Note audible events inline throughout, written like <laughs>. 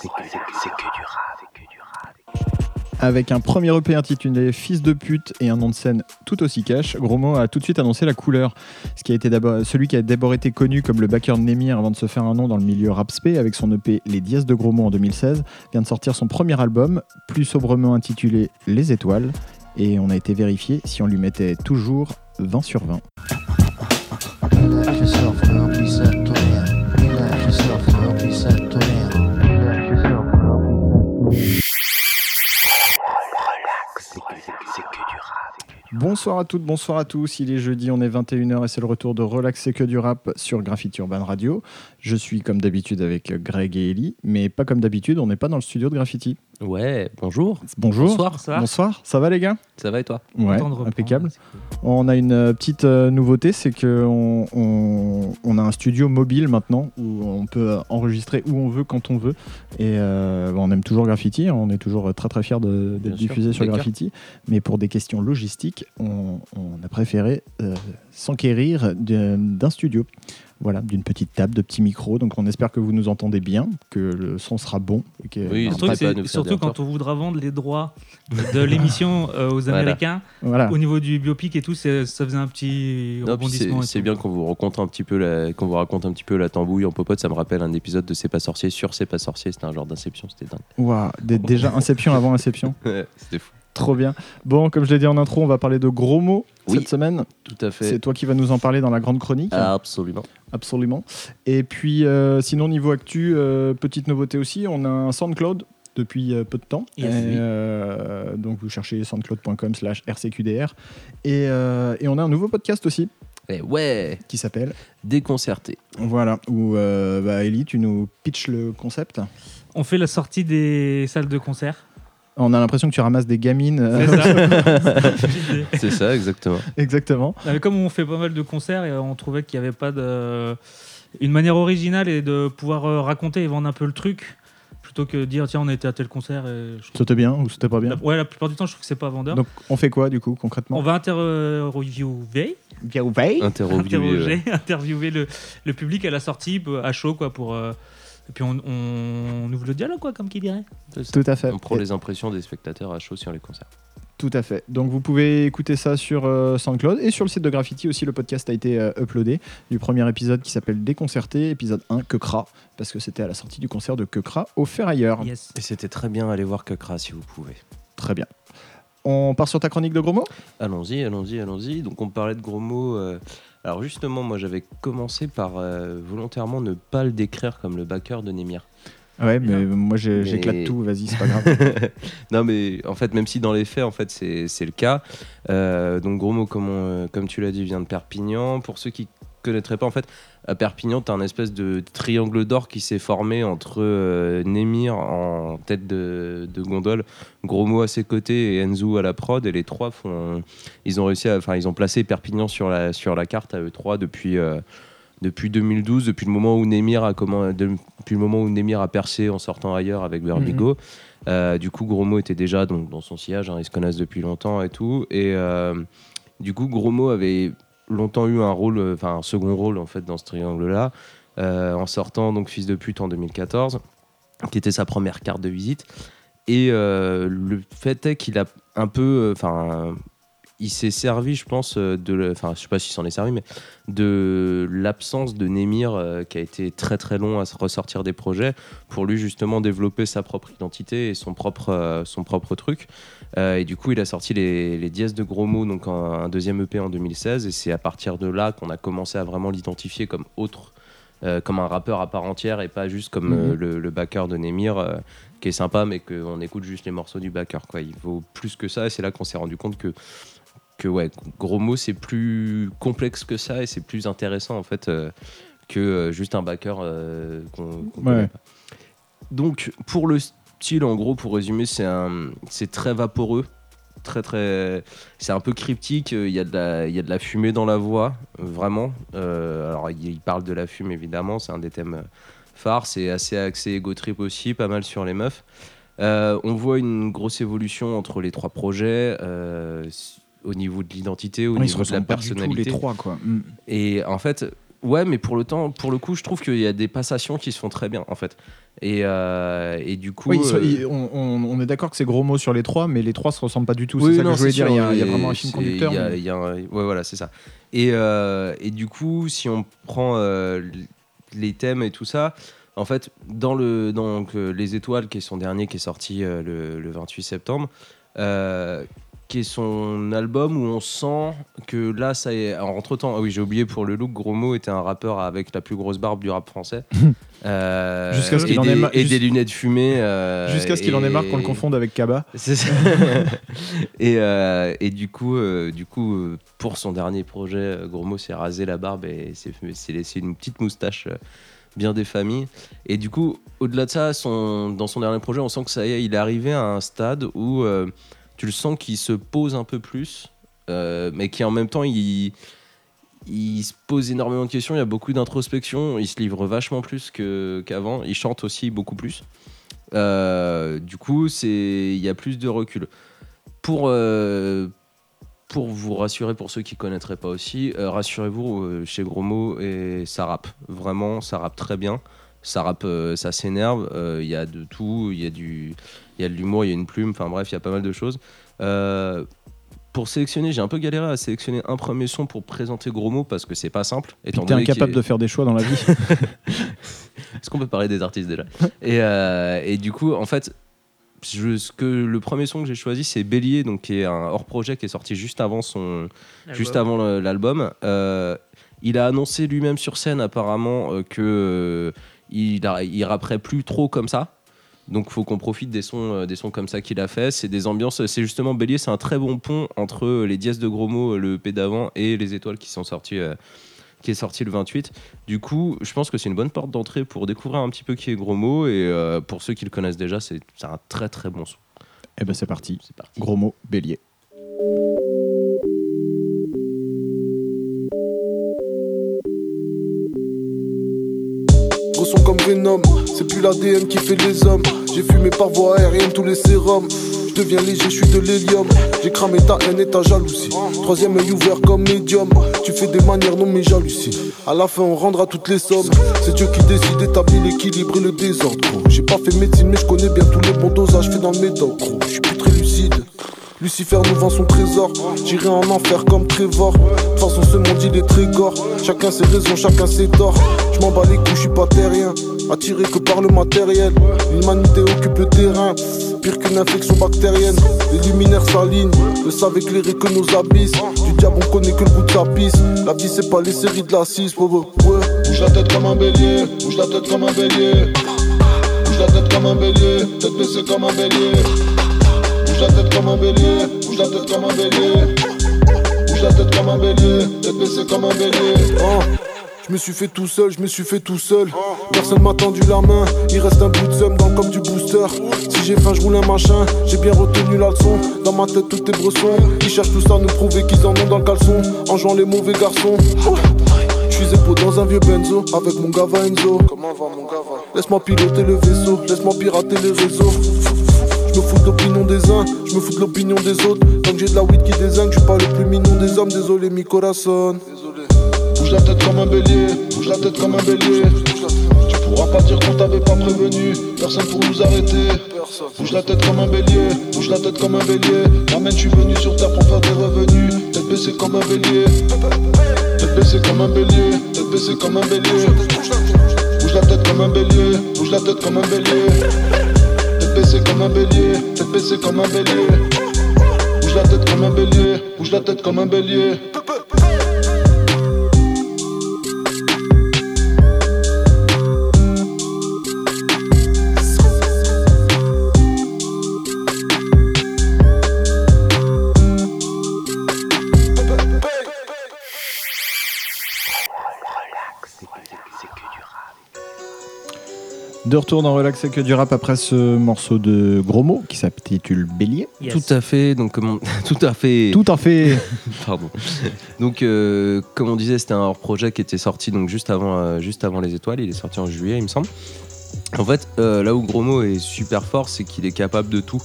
c'est que, du. Avec un premier EP intitulé Fils de pute et un nom de scène tout aussi cash, Gromo a tout de suite annoncé la couleur. Celui qui a d'abord été connu comme le backer de Nemir avant de se faire un nom dans le milieu rap spé avec son EP Les Dièses de Gromo en 2016, vient de sortir son premier album, plus sobrement intitulé Les Étoiles, et on a été vérifié si on lui mettait toujours 20 sur 20. Bonsoir à toutes, bonsoir à tous. Il est jeudi, on est 21h et c'est le retour de Relax c'est que du rap sur Graffiti Urban Radio. Je suis comme d'habitude avec Greg et Ellie, mais pas comme d'habitude, on n'est pas dans le studio de Graffiti. Ouais, bonjour. Bonjour. Bonsoir, ça va Bonsoir, ça va les gars? Ça va et toi? Ouais, impeccable. cool. On a une euh, petite euh, nouveauté, c'est qu'on on, on a un studio mobile maintenant où on peut euh, enregistrer où on veut, quand on veut. Et euh, on aime toujours Graffiti, hein, on est toujours très très fiers d'être diffusé sur. Graffiti. Mais pour des questions logistiques, on, on a préféré euh, s'enquérir d'un studio. Voilà, d'une petite table, de petits micros. Donc on espère que vous nous entendez bien, que le son sera bon. Et que, Oui, surtout truc, pas quand on voudra vendre les droits de l'émission euh, aux. Américains, voilà. au niveau du biopic et tout, ça faisait un petit Non, rebondissement. c'est bien qu'on vous raconte un petit peu la, qu'on vous raconte un petit peu la tambouille en popote. Ça me rappelle un épisode de C'est pas sorcier sur C'est pas sorcier. C'était un genre d'inception, c'était dingue. Dé- <laughs> déjà Inception avant Inception. C'était fou. Trop bien. Bon, comme je l'ai dit en intro, on va parler de gros mots Oui. cette semaine. Tout à C'est fait. toi qui vas nous en parler dans la grande chronique. Absolument. Absolument. Et puis, euh, sinon, niveau actu, euh, petite nouveauté aussi, on a un SoundCloud depuis euh, peu de temps. Yes. Et, euh, donc, vous cherchez soundcloud.com slash rcqdr. Et, euh, et on a un nouveau podcast aussi Et ouais, qui s'appelle, déconcerté. voilà, où, euh, bah, Ellie, tu nous pitches le concept. On fait la sortie des salles de concert. On a l'impression que tu ramasses des gamines. euh, C'est ça. <laughs> C'est ça, exactement. Exactement. Non, mais comme on fait pas mal de concerts et on trouvait qu'il n'y avait pas de une manière originale et de pouvoir euh, raconter et vendre un peu le truc plutôt que dire tiens on était à tel concert C'était bien ou c'était pas bien? La- ouais la plupart du temps je trouve que c'est pas vendeur Donc, on fait quoi, du coup, concrètement? On va interviewer Interrogé. interroger, <laughs> interviewer le, le public à la sortie à chaud quoi pour euh, et puis on, on ouvre le dialogue quoi comme qui dirait Tout à fait. On prend Et- les impressions des spectateurs à chaud sur les concerts. Tout à fait. Donc vous pouvez écouter ça sur euh, SoundCloud et sur le site de Graffiti aussi. Le podcast a été euh, uploadé du premier épisode qui s'appelle Déconcerté, épisode 1, Quecra, parce que c'était à la sortie du concert de Quecra au Ferrailleur. yes Et c'était très bien, allez voir Kekra si vous pouvez. Très bien. On part sur ta chronique de gros mots? Allons-y, allons-y, allons-y. Donc on parlait de gros mots. euh, Alors justement, moi j'avais commencé par euh, volontairement ne pas le décrire comme le backer de Nemir. Ouais, mais moi Mais- j'éclate tout, vas-y, c'est pas <laughs> grave. non mais en fait, même si dans les faits, en fait, c'est c'est le cas. Euh, donc gros mots, comme, on- comme tu l'as dit, vient de Perpignan. Pour ceux qui connaîtraient pas, en fait, à Perpignan, tu as un espèce de triangle d'or qui s'est formé entre euh, Nemir en tête de, de gondole, Gros mot à ses côtés et Enzo à la prod. Et les trois font, ils ont réussi à, enfin, ils ont placé Perpignan sur la, sur la carte à eux trois depuis. euh, depuis 2012, depuis le moment où Nemir a comment, depuis le moment où Nemir a percé en sortant ailleurs avec Verbigo, Euh, du coup Gromo était déjà donc, dans son sillage, hein, ils se connaissent depuis longtemps et tout. Et euh, du coup Gromo avait longtemps eu un rôle, euh, enfin un second rôle en fait dans ce triangle-là, euh, en sortant donc Fils de pute en 2014, qui était sa première carte de visite. Et euh, le fait est qu'il a un peu, enfin, il s'est servi, je pense, euh, de, le- enfin, je sais pas s'il s'en est servi, mais de l'absence de Nemir, euh, qui a été très très long à ressortir des projets, pour lui justement développer sa propre identité et son propre, euh, son propre truc. Euh, et du coup, il a sorti les, les dièses de gros mots, donc un, un deuxième EP en 2016, et c'est à partir de là qu'on a commencé à vraiment l'identifier comme autre. comme un rappeur à part entière et pas juste comme Mhm. le, le backer de Nemir euh, qui est sympa mais qu'on écoute juste les morceaux du backer quoi. il vaut plus que ça et c'est là qu'on s'est rendu compte que que ouais, gros mots, c'est plus complexe que ça et c'est plus intéressant en fait euh, que euh, juste un backer euh, qu'on Ouais. Donc pour le style, en gros, pour résumer, c'est un, c'est très vaporeux, très très, c'est un peu cryptique. Il y a de la, il y a de la fumée dans la voix, vraiment. Alors il, parle de la fume évidemment, c'est un des thèmes phares. C'est assez axé ego trip aussi, pas mal sur les meufs. On voit une grosse évolution entre les trois projets. Au niveau de l'identité, au Ouais, niveau de la ressemblent pas du tout, personnalité. les trois, quoi. Mm. Et en fait, Ouais, mais pour le temps, pour le coup, je trouve qu'il y a des passations qui se font très bien en fait. Et, euh, et du coup, Oui, euh, on, on- on est d'accord que c'est gros mots sur les trois, mais les trois se ressemblent pas du tout. Oui, c'est ça non, que je voulais dire. Il y, a, il y a et vraiment un film conducteur. y a- mais- il y a un- ouais, voilà, c'est ça. Et, euh, et du coup, si on prend les thèmes et tout ça, en fait, dans le donc les étoiles, qui est son dernier, qui est sorti le, le 28 septembre. Qui est son album où on sent que là, ça est. Entre temps, ah oui, j'ai oublié pour le look, Gros était un rappeur avec la plus grosse barbe du rap français. <laughs> Euh, Jusqu'à ce qu'il en ait ma- Et des lunettes fumées. euh, Jusqu'à ce qu'il en ait marre qu'on le confonde avec Kaba. c'est ça. <laughs> et, euh, et du coup, du coup pour son dernier projet, Gros s'est rasé la barbe et s'est laissé une petite moustache bien des familles. Et du coup, au-delà de ça, son, dans son dernier projet, on sent que ça y est, il est arrivé à un stade où euh, tu le sens qu'il se pose un peu plus, euh, mais qui en même temps, il, se pose énormément de questions, il y a beaucoup d'introspection, il se livre vachement plus qu'avant, il chante aussi beaucoup plus. Euh, du coup, il y a plus de recul. Pour, euh, pour vous rassurer, pour ceux qui connaîtraient pas aussi, rassurez-vous, chez Gros Mo, et ça rappe. Vraiment, ça rappe très bien. Ça rappe, ça s'énerve. Il y a de tout. Il y a du, il y a de l'humour, il y a une plume. Enfin bref, il y a pas mal de choses. Euh, pour sélectionner, j'ai un peu galéré à sélectionner un premier son pour présenter Gros Mo parce que c'est pas simple. Puis étant t'es incapable est- de faire des choix dans la vie. <laughs> <laughs> est-ce qu'on peut parler des artistes déjà? Et, euh, et du coup, en fait, je- ce que, le premier son que j'ai choisi, c'est Bélier, donc, qui est un hors-projet qui est sorti juste avant, son, juste avant l'album. Euh, il a annoncé lui-même sur scène, apparemment, euh, que euh, il, a- il rapperait plus trop comme ça. Donc, faut qu'on profite des sons, euh, des sons comme ça qu'il a fait. C'est des ambiances. C'est justement Bélier, c'est un très bon pont entre euh, les dièses de gros mots, euh, le P d'avant, et les étoiles qui sont sorties. euh, qui est sorti le 28. Du coup, je pense que c'est une bonne porte d'entrée pour découvrir un petit peu qui est Gros Mot. Et euh, pour ceux qui le connaissent déjà, c'est un très très bon son. Eh ben c'est parti. C'est parti. Gros mot, bélier. Comme Venom, c'est plus l'ADN qui fait les hommes. J'ai fumé par voie aérienne tous les sérums. Je deviens léger, je suis de l'hélium. J'ai cramé ta haine et ta jalousie. Troisième œil ouvert comme médium. Tu fais des manières, non mais j'hallucine. À la fin, on rendra toutes les sommes. C'est Dieu qui décide d'établir l'équilibre et le désordre. J'ai pas fait médecine, mais je connais bien tous les bons dosages faits dans le médoc. Lucifer nous vend son trésor. J'irai en enfer comme Trevor. De façon, ce monde il est très gore. Chacun ses raisons, chacun ses torts. Je m'en bats les couilles, je suis pas terrien. Attiré que par le matériel. L'humanité occupe le terrain. Pire qu'une infection bactérienne. Les luminaires s'alignent. Le savent éclairer que nos abysses. Du diable, on connaît que le bout de sa pisse. La vie, c'est pas les séries de la 6. Ouais, ouais. Bouge la tête comme un bélier. Bouge la tête comme un bélier. Bouge la tête comme un bélier. Tête baissée comme un bélier. Bouge la tête comme un bélier, bouge la tête comme un bélier. Bouge la tête comme un bélier, tête baissée comme un bélier. Oh. Je me suis fait tout seul, je me suis fait tout seul. Personne m'a tendu la main, il reste un bout de somme dans le coffre du booster. Si j'ai faim, je roule un machin, j'ai bien retenu la leçon. Dans ma tête, tout est bresson. Ils cherchent tous à nous prouver qu'ils en ont dans le caleçon, en jouant les mauvais garçons. Je suis épaule dans un vieux benzo avec mon gava Enzo. Comment va mon gava? Laisse-moi piloter le vaisseau, laisse-moi pirater les réseaux. Je me fous de l'opinion des uns, je me fous de l'opinion des autres. Tant que j'ai de la weed qui désingue, je suis pas le plus mignon des hommes. Désolé, mi corazon. Désolé. Bouge la tête comme un bélier, bouge la tête comme un bélier. Tu pourras pas dire qu'on t'avait pas prévenu, personne pour nous arrêter. Bouge la tête comme un bélier, bouge la tête comme un bélier. Ramène, je suis venu sur terre pour faire des revenus. Tête baissée comme un bélier. Tête baissée comme un bélier, tête baissée comme un bélier. Bouge la tête comme un bélier, bouge la tête comme un bélier. Baissée comme un bélier, tête baissée comme un bélier. Bouge la tête comme un bélier, bouge la tête comme un bélier. De retour dans Relax et que du rap après ce morceau de gros mots qui s'intitule Bélier. Yes. Tout à fait. Donc, comment... <laughs> tout à fait. Tout à fait. <laughs> Pardon. Donc, euh, comme on disait, c'était un hors-projet qui était sorti donc juste avant, euh, juste avant les étoiles. Il est sorti en juillet, il me semble. En fait, euh, là où Gros est super fort, c'est qu'il est capable de tout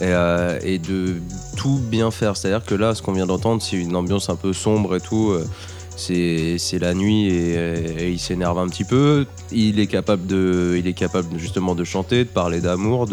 et, euh, et de tout bien faire. C'est-à-dire que là, ce qu'on vient d'entendre, c'est une ambiance un peu sombre et tout. euh, c'est la nuit et, il s'énerve un petit peu. Il est capable justement de chanter, de parler d'amour,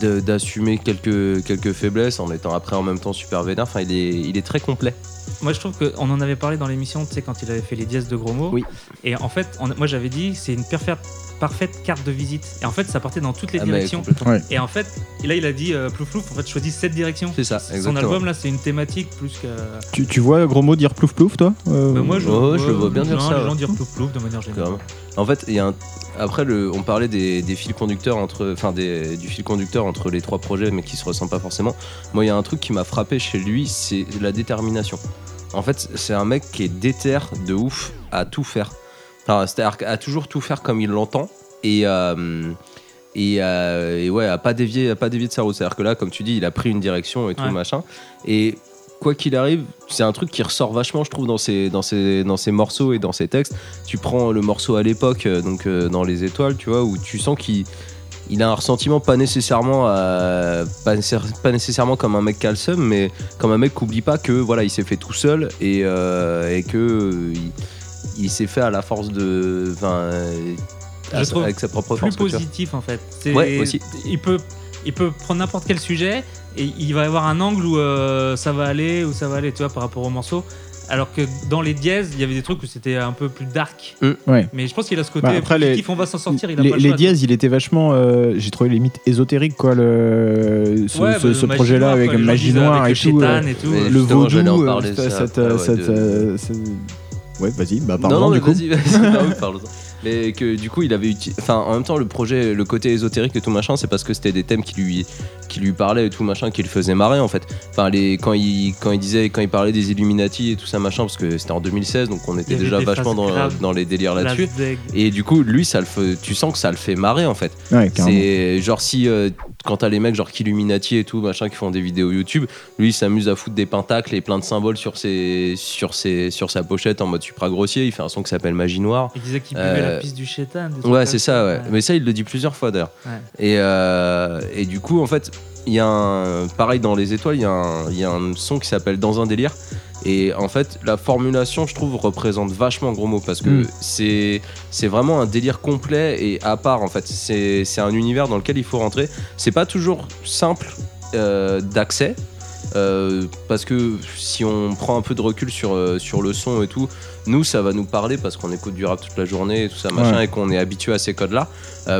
d'assumer quelques faiblesses en étant après en même temps super vénère. Enfin, il il est très complet. Moi, je trouve qu'on en avait parlé dans l'émission, tu sais, quand il avait fait les dièses de gros mots. Oui. Et en fait, on- moi, j'avais dit, c'est une parfaite, parfaite carte de visite. Et en fait, ça partait dans toutes les Ah, directions. Ouais. Et en fait, et là, il a dit, euh, plouf plouf, en fait, choisis cette direction. C'est ça, Son exactement. album, là, c'est une thématique plus que. Tu, tu vois gros mot dire plouf plouf, toi Euh, Bah, moi, je, le vois bien dire non, ça, Les gens dire plouf plouf de manière générale. En fait, il y a un... après le, on parlait des, des fils conducteurs entre, enfin des, du fil conducteur entre les trois projets, mais qui se ressemblent pas forcément. Moi, il y a un truc qui m'a frappé chez lui, c'est la détermination. En fait, c'est un mec qui est déter de ouf à tout faire. Enfin, c'est-à-dire à toujours tout faire comme il l'entend et euh, et, euh, et ouais, à pas dévier, à pas dévier de sa route. C'est-à-dire que là, comme tu dis, il a pris une direction et tout Ouais. machin. Et quoi qu'il arrive, c'est un truc qui ressort vachement, je trouve, dans ses, dans ses, dans ses morceaux et dans ses textes. Tu prends le morceau à l'époque, euh, donc euh, dans Les Étoiles, tu vois, où tu sens qu'il il a un ressentiment pas nécessairement, à- pas, nécessaire- pas nécessairement comme un mec qui a le seum, mais comme un mec qui oublie pas que voilà, il s'est fait tout seul et, euh, et que euh, il, il s'est fait à la force de, enfin, euh, Je à- trouve avec sa propre Plus force. positif, en fait. Ouais, aussi. Il peut, il peut prendre n'importe quel sujet et il va y avoir un angle où euh, ça va aller, où ça va aller, tu vois, par rapport au morceau. Alors que dans les dièses, il y avait des trucs où c'était un peu plus dark. Ouais. Mais je pense qu'il a ce côté Bah, après, les- on va s'en sortir, il a les, pas le les choix, dièses, il était vachement. euh, J'ai trouvé limite ésotérique, quoi, le, ce, Ouais, ce- bah, ce magie projet-là avec quoi, magie noire avec et le tout. chétan euh, et tout. Euh, le vaudou, euh, cette, ouais, euh, vas-y, bah non, pardon, non, mais du coup. vas-y, vas-y, <laughs> parle-en. Mais que du coup, il avait uti- Enfin, en même temps, le projet, le côté ésotérique et tout machin, c'est parce que c'était des thèmes qui lui, qui lui parlaient et tout machin, qui le faisaient marrer en fait. Enfin, les, quand, il, quand il disait, quand il parlait des Illuminati et tout ça machin, parce que c'était en 2016, donc on était déjà vachement dans, les délires là-dessus. Et du coup, lui, ça le fait, tu sens que ça le fait marrer en fait. Ouais, carrément. C'est genre si euh, quand t'as les mecs genre Illuminati et tout machin qui font des vidéos YouTube, lui il s'amuse à foutre des pentacles et plein de symboles sur ses sur ses sur sa pochette en mode supra grossier. Il fait un son qui s'appelle Magie Noire. Il disait qu'il buvait Euh, la piste du chétan. Ouais, c'est ça. Ouais. Mais ça il le dit plusieurs fois d'ailleurs. Ouais. Et euh, et du coup en fait il y a un pareil dans les étoiles il y a un il y a un son qui s'appelle Dans un délire. Et en fait, la formulation, je trouve, représente vachement gros mot parce que Mm. c'est c'est vraiment un délire complet et à part en fait. C'est c'est un univers dans lequel il faut rentrer. C'est pas toujours simple euh, d'accès. Euh, parce que si on prend un peu de recul sur, euh, sur le son et tout, nous ça va nous parler parce qu'on écoute du rap toute la journée et tout ça machin Ouais. et qu'on est habitué à ces codes là.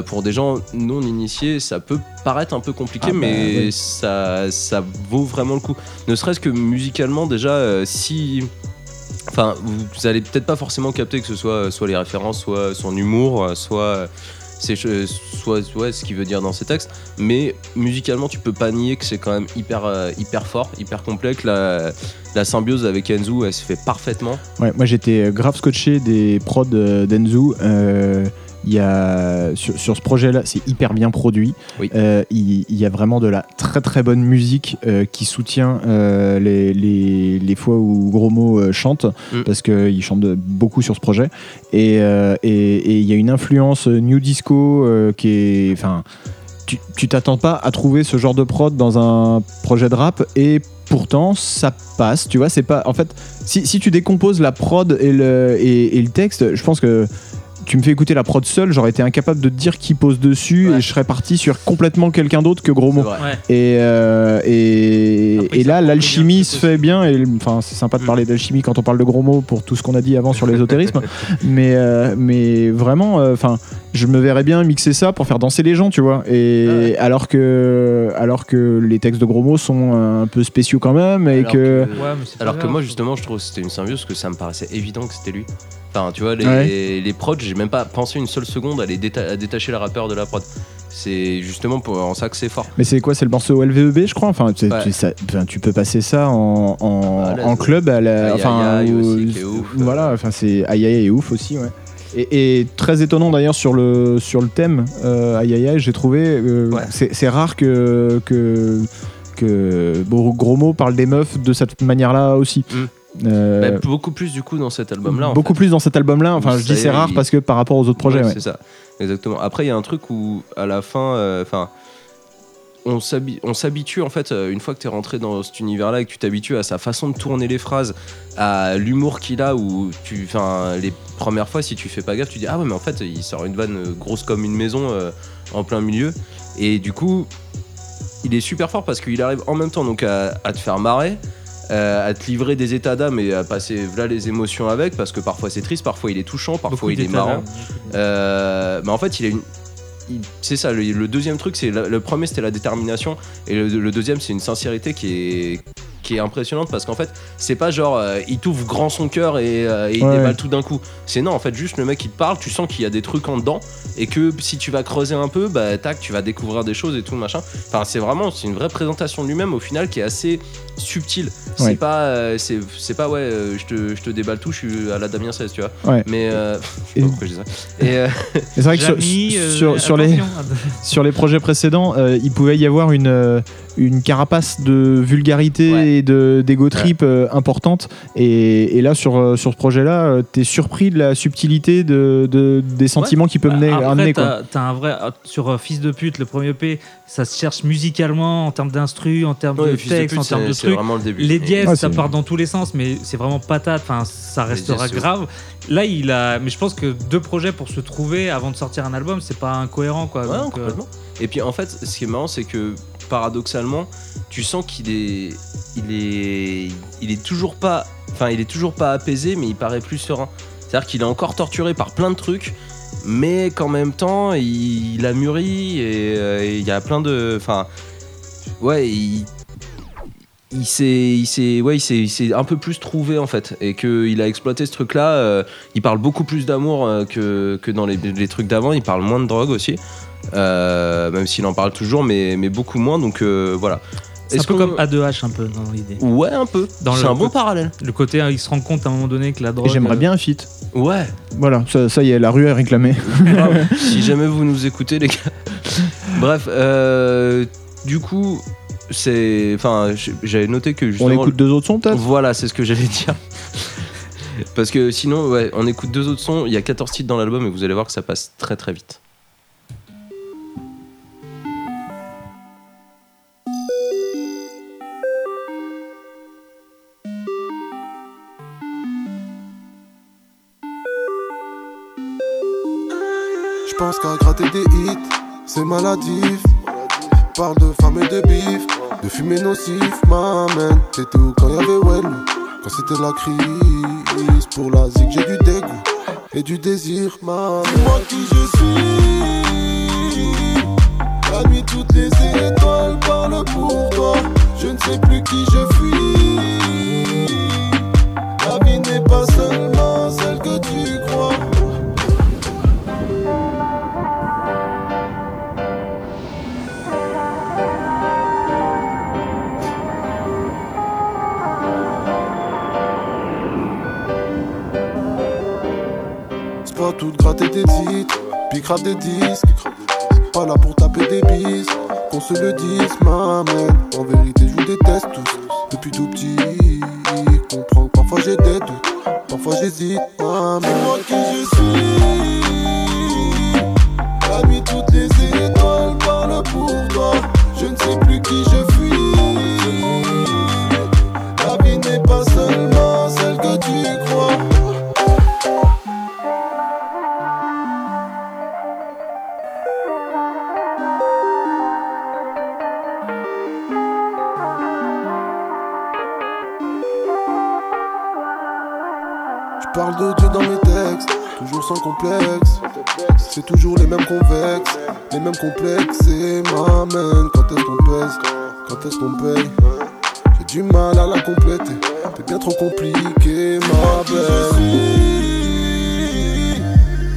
pour des gens non initiés, ça peut paraître un peu compliqué, Ah bah, mais oui. ça, ça vaut vraiment le coup. Ne serait-ce que musicalement déjà, euh, si Enfin, vous, vous allez peut-être pas forcément capter que ce soit soit les références, soit son humour, euh, soit c'est soit ouais, ce qu'il veut dire dans ses textes. Mais musicalement, tu peux pas nier que c'est quand même hyper euh, hyper fort, hyper complet. Que la, la symbiose avec Enzu, elle se fait parfaitement. Ouais, moi j'étais grave scotché des prods euh, d'Enzu. Euh, y a, sur, sur ce projet-là, c'est hyper bien produit. Oui. Euh, il, il y a vraiment de la très très bonne musique euh, qui soutient euh, les, les, les fois où Gros Mo euh, chante, Mm. parce qu'il chante de- beaucoup sur ce projet. Et euh, et- et il y a une influence new disco qui est. Enfin, tu tu t'attends pas à trouver ce genre de prod dans un projet de rap et pourtant ça passe tu vois c'est pas en fait si, si tu décomposes la prod et le, et, et le texte je pense que tu me fais écouter la prod seule j'aurais été incapable de te dire qui pose dessus Ouais. et je serais parti sur complètement quelqu'un d'autre que gros. Ouais. et, euh, et, Après, et ça là, l'alchimie se fait bien. Et enfin, c'est sympa de Mm. parler d'alchimie quand on parle de gros mots pour tout ce qu'on a dit avant sur l'ésotérisme. <laughs> mais, euh, mais vraiment, enfin, je me verrais bien mixer ça pour faire danser les gens, tu vois. Et Ah ouais. alors que, alors que les textes de gros mots sont un peu spéciaux quand même, et Alors que, Ouais, Alors que moi justement je trouve que c'était une symbiose parce que ça me paraissait évident que c'était lui. Enfin tu vois les, Ouais. les prods j'ai même pas pensé une seule seconde à, les déta- à détacher le rappeur de la prod. C'est justement pour en ça que c'est fort. mais c'est quoi C'est le morceau LVEB, je crois? Enfin, Ouais. tu, ça- tu peux passer ça en, en, l'aise, en club, à la, Aïe, enfin, aïe, aïe aussi, qui est ouf. voilà. Enfin, c'est aïe aïe est ouf aussi, ouais. Et, et très étonnant d'ailleurs sur le, sur le thème euh, aïe aïe aïe, j'ai trouvé. euh, Ouais. c'est, c'est rare que, que, que bon, Gros Mot parle des meufs de cette manière-là aussi. Mm. Euh, Bah, beaucoup plus du coup dans cet album là. beaucoup plus dans cet album-là. Enfin, je dis c'est rare il- parce que par rapport aux autres projets. Ouais, ouais. C'est ça, exactement. Après, il y a un truc où, à la fin, euh, enfin, on s'habi- on s'habitue en fait euh, une fois que tu es rentré dans cet univers-là et que tu t'habitues à sa façon de tourner les phrases, à l'humour qu'il a où tu enfin les premières fois si tu fais pas gaffe, tu dis ah ouais mais en fait il sort une vanne grosse comme une maison euh, en plein milieu et du coup il est super fort parce qu'il arrive en même temps donc à, à te faire marrer. Euh, à te livrer des états d'âme et à passer là les émotions avec parce que parfois c'est triste, parfois il est touchant, parfois Beaucoup il est marrant. Euh, mais en fait, il a une. C'est ça, le, le deuxième truc, c'est le premier c'était la détermination et le, le deuxième c'est une sincérité qui est qui est impressionnante parce qu'en fait c'est pas genre euh, il t'ouvre grand son cœur et, euh, et il Ouais. déballe tout d'un coup c'est non en fait juste le mec il te parle tu sens qu'il y a des trucs en dedans et que si tu vas creuser un peu bah tac tu vas découvrir des choses et tout machin enfin c'est vraiment c'est une vraie présentation de lui-même au final qui est assez subtile c'est Ouais. pas euh, c'est c'est pas ouais euh, je te, je te déballe tout je suis à la Damien 16 tu vois Ouais. mais euh, <laughs> je sais Et- pas pourquoi je dis ça et euh, Et c'est vrai que sur, Jamy, euh, sur, sur les, attention. sur les projets précédents, euh, il pouvait y avoir une, euh, une carapace de vulgarité Ouais. et de d'ego trip euh, importante. Et, et là, sur, euh, sur ce projet-là, euh, t'es surpris de la subtilité de, de- des sentiments qu'il peut mener, Bah, Après, amener. Quoi. t'as t'as un vrai. Sur euh, Fils de pute, le premier P, ça se cherche musicalement, en termes d'instru, en termes Ouais, de texte, pute, en termes de trucs. vraiment le début. Les dièses, Ouais, ça part dans tous les sens, mais c'est vraiment patate. Enfin, ça restera grave. Là, il a. Mais je pense que deux projets pour se trouver avant de sortir un album, c'est pas incohérent, quoi. Ouais, Donc, euh, complètement. Et puis en fait, ce qui est marrant, c'est que paradoxalement, tu sens qu'il est, il est, toujours pas, enfin, il est toujours pas apaisé, mais il paraît plus serein. C'est-à-dire qu'il est encore torturé par plein de trucs, mais qu'en même temps, il, a mûri et euh, et il y a plein de, enfin, ouais, il, s'est, un peu plus trouvé en fait, et qu'il a exploité ce truc-là. euh, il parle beaucoup plus d'amour euh, que, que dans les trucs d'avant. Il parle moins de drogue aussi. Euh, même s'il en parle toujours, mais, mais beaucoup moins. Donc euh, voilà. C'est un Est-ce peu qu'on- comme A2H, un peu, dans l'idée. Ouais, un peu. C'est un bon parallèle. Le côté, hein, il se rend compte à un moment donné que la drogue. Et j'aimerais euh, bien un feat. Ouais. Voilà, ça, ça y est, la rue est réclamée. <laughs> si jamais vous nous écoutez, les gars. Bref, euh, du coup, c'est. Enfin, j'avais noté que On justement. écoute deux autres sons, peut-être? Voilà, c'est ce que j'allais dire. Parce que sinon, ouais, on écoute deux autres sons. Il y a 14 titres dans l'album et vous allez voir que ça passe très très vite. Je pense qu'à gratter des hits, c'est maladif. Parle de femmes et de bif, de fumée nocif, m'amène. T'étais où quand y'avait Well Quand c'était la crise, pour la zig j'ai du dégoût et du désir, m'amène. Dis-moi qui je suis. La nuit, toutes les étoiles parlent pour toi. Je ne sais plus qui je fuis. Tout gratter des titres, puis grave des disques. Pas là pour taper des bises, qu'on se le dise, m'amène. En vérité, je vous déteste tous, depuis tout petit. Comprends que parfois j'ai des doutes, parfois j'hésite, m'amène. Dis-moi qui je suis. Nuit, toutes les étoiles parlent pour toi. Je ne sais plus qui je fuis. De Dieu dans mes textes, toujours sans complexe. C'est toujours les mêmes convexes, les mêmes complexes. Et m'amène quand est-ce qu'on pèse, quand est-ce qu'on paye. J'ai du mal à la compléter, t'es bien trop compliqué, ma belle.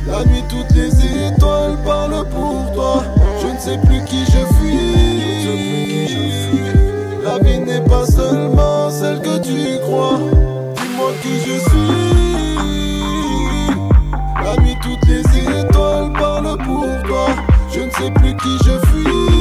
La nuit, toutes les étoiles parlent pour toi. Je ne sais plus qui je fuis. La vie n'est pas seulement celle que tu crois. Dis-moi qui je suis. Sais plus qui je fuis.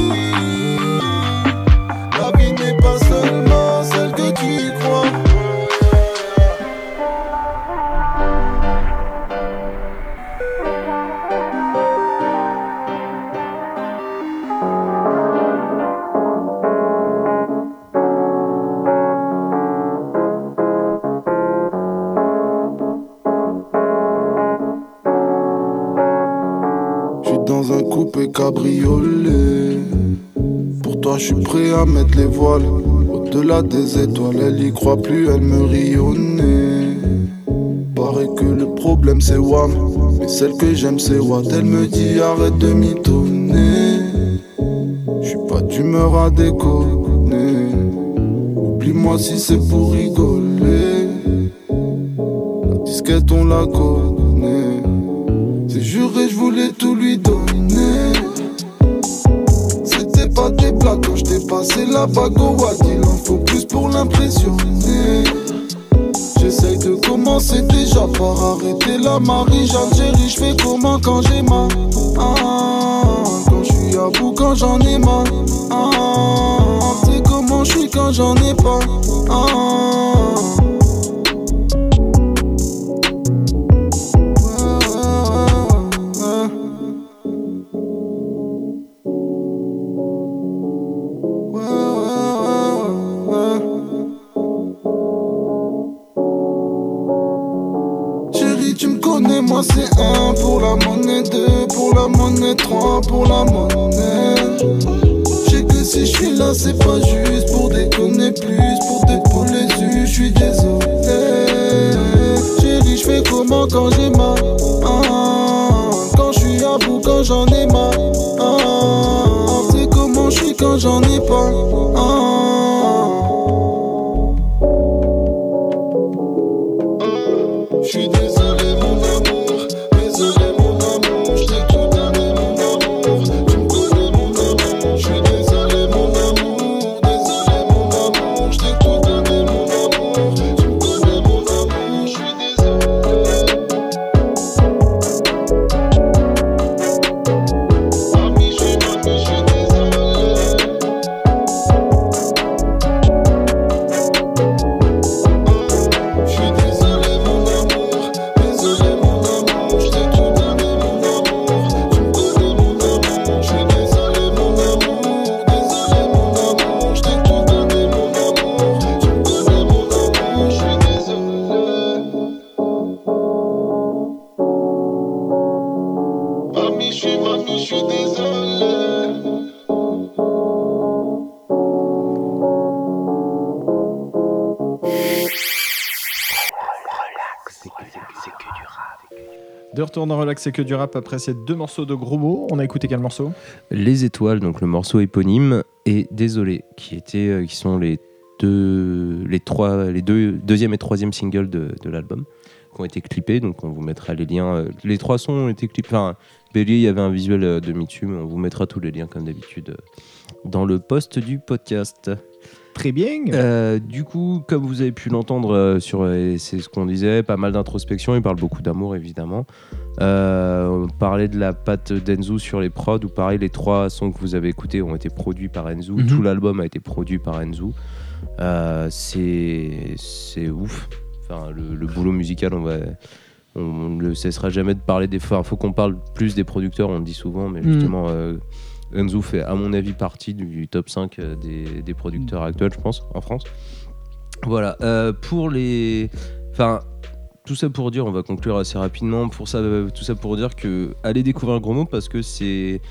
Mettre les voiles. Au-delà des étoiles, elle y croit plus, elle me rit au nez. Paraît que le problème c'est Wam, mais celle que j'aime c'est Watt. Elle me dit arrête de mitonner. Je suis pas d'humeur à déconner. Oublie-moi si c'est pour rigoler. La disquette on la connaît. Passé la bague au. Il en faut plus pour l'impressionner. J'essaye de commencer déjà par arrêter la Marie J'Algérie, je fais comment quand j'ai mal? Ah, Quand je suis à bout, quand j'en ai mal. Ah, C'est comment je suis quand j'en ai pas? Ah, retour dans Relax, c'est que du rap après ces deux morceaux de gros mots. On a écouté quel morceau? Les étoiles, donc le morceau éponyme, et Désolé, qui étaient, euh, qui sont les deux, les trois, les deux, deuxième et troisième singles de, de l'album, qui ont été clippés. Donc on vous mettra les liens. euh, Les trois sons ont été clippés. Enfin, Bélier, il y avait un visuel euh, de dessus, mais on vous mettra tous les liens comme d'habitude dans le post du podcast. Très bien. Euh, du coup, comme vous avez pu l'entendre euh, sur, euh, c'est ce qu'on disait, pas mal d'introspection. Il parle beaucoup d'amour, évidemment. Euh, on parlait de la patte d'Enzo sur les prods, ou pareil, les trois sons que vous avez écoutés ont été produits par Enzo. Mhm. Tout l'album a été produit par Enzo. Euh, c'est ouf. Enfin, le, le boulot musical, on va. On ne cessera jamais de parler des. Enfin, faut qu'on parle plus des producteurs, on le dit souvent, mais Mhm. justement, euh, Enzo fait, à mon avis, partie du top 5 euh, des, des producteurs actuels, je pense, en France. Voilà. euh, pour les. Enfin. Tout ça pour dire, on va conclure assez rapidement. Pour ça, tout ça pour dire que allez découvrir Gros Mot parce que c'est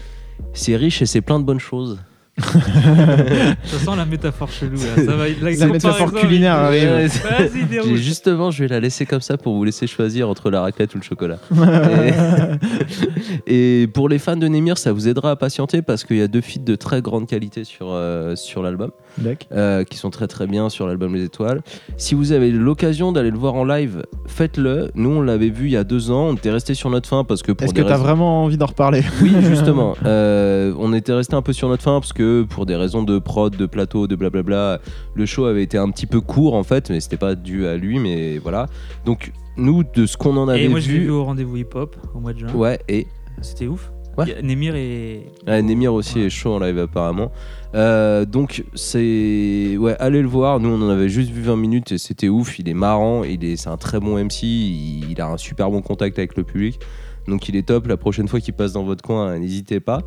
c'est riche et c'est plein de bonnes choses. <laughs> Ça sent la métaphore chelou. Là. Ça va, la, La métaphore culinaire arrive. Ouais, Justement, je vais la laisser comme ça pour vous laisser choisir entre la raclette ou le chocolat. <laughs> et, et pour les fans de Nemir, ça vous aidera à patienter parce qu'il y a deux feats de très grande qualité sur, euh, sur l'album. Euh, qui sont très très bien sur l'album Les Étoiles. Si vous avez l'occasion d'aller le voir en live, faites-le. Nous, on l'avait vu il y a deux ans. On était resté sur notre fin parce que pour Est-ce que t'as raisons- vraiment envie d'en reparler <laughs> oui, justement. Euh, on était resté un peu sur notre fin parce que pour des raisons de prod, de plateau, de blablabla, le show avait été un petit peu court en fait, mais c'était pas dû à lui, mais voilà. Donc nous, de ce qu'on en avait Et moi, vu, vu au rendez-vous hip-hop au mois de juin. ouais, et C'était ouf. Ouais. Nemir Nemir aussi Ouais. est chaud en live apparemment. Euh, donc c'est ouais, allez le voir. Nous, on en avait juste vu 20 minutes et c'était ouf. Il est marrant, il est, c'est un très bon MC. Il, il a un super bon contact avec le public. Donc il est top. La prochaine fois qu'il passe dans votre coin, n'hésitez pas.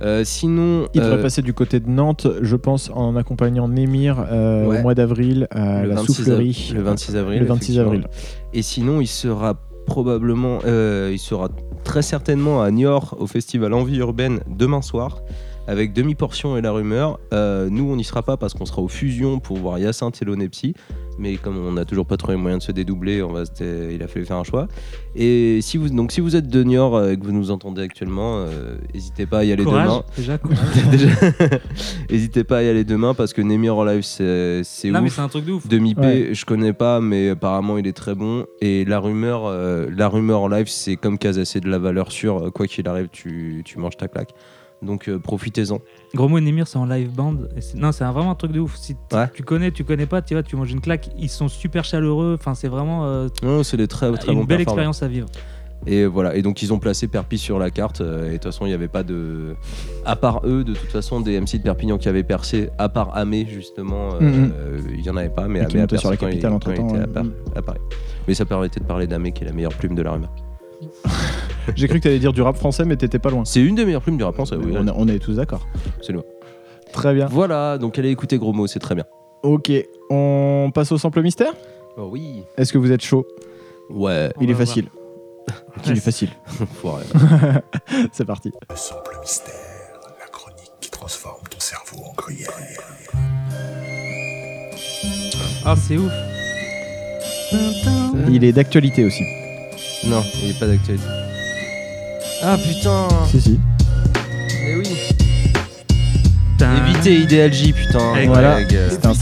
Euh, sinon, Il devrait euh, passer du côté de Nantes, je pense, en accompagnant Némir euh, Ouais. au mois d'avril à le la 26 soufflerie. av- le 26 avril. Le 26 effectivement. avril. Et sinon, il sera probablement, euh, il sera très certainement à Niort au festival Envie Urbaine demain soir avec demi-portion et la rumeur. Euh, nous, on n'y sera pas parce qu'on sera aux fusions pour voir Hyacinthe et l'Onepsi. Mais comme on n'a toujours pas trouvé moyen de se dédoubler, on va il a fallu faire un choix. Et si vous, donc, si vous êtes de Niort euh, et que vous nous entendez actuellement, euh, n'hésitez pas à y aller Courage, demain. déjà, <laughs> courage. Déjà, <laughs> n'hésitez pas à y aller demain parce que Nemir en live, c'est c'est Non, mais ouf. c'est un truc de ouf. Demi P, Ouais. je connais pas, mais apparemment il est très bon. Et la rumeur, euh, la rumeur en live, c'est comme c'est de la valeur sûre. Quoi qu'il arrive, tu, tu manges ta claque. Donc euh, profitez-en. Gros mot Nemir, c'est en live band. Et non, c'est un- vraiment un truc de ouf. Si Ouais. tu connais, tu connais pas, tu vois, tu manges une claque. Ils sont super chaleureux. Enfin, c'est vraiment euh, Non, c'est des très très une bons belle expérience à vivre. Et voilà. Et donc ils ont placé Perpi sur la carte. euh, et de toute façon, il n'y avait pas de, à part eux, de toute façon, des MC de Perpignan qui avaient percé. À part Amé justement, euh, Mhm. euh, il y en avait pas. Mais Amé a sur la capitale ouais. Par- à Paris. Mais ça permettait de parler d'Amé qui est la meilleure plume de la rumeur. <laughs> J'ai cru que t'allais dire du rap français, mais t'étais pas loin. C'est une des meilleures plumes du rap français. Oui, on, est- on est tous d'accord. absolument. Très bien. Voilà, donc allez écouter Gros mots, c'est très bien. Ok, on passe au sample mystère? Oh oui. Est-ce que vous êtes chaud? Ouais. Il est facile. <laughs> Il est facile. <laughs> <laughs> C'est parti. Le simple mystère, la chronique qui transforme ton cerveau en gruyère. Ah, c'est ouf. Il est d'actualité aussi. non, il n'est pas d'actualité. Ah putain Si, si. Mais oui. Évitez Idéal J, putain. Avec- Voilà. C'était un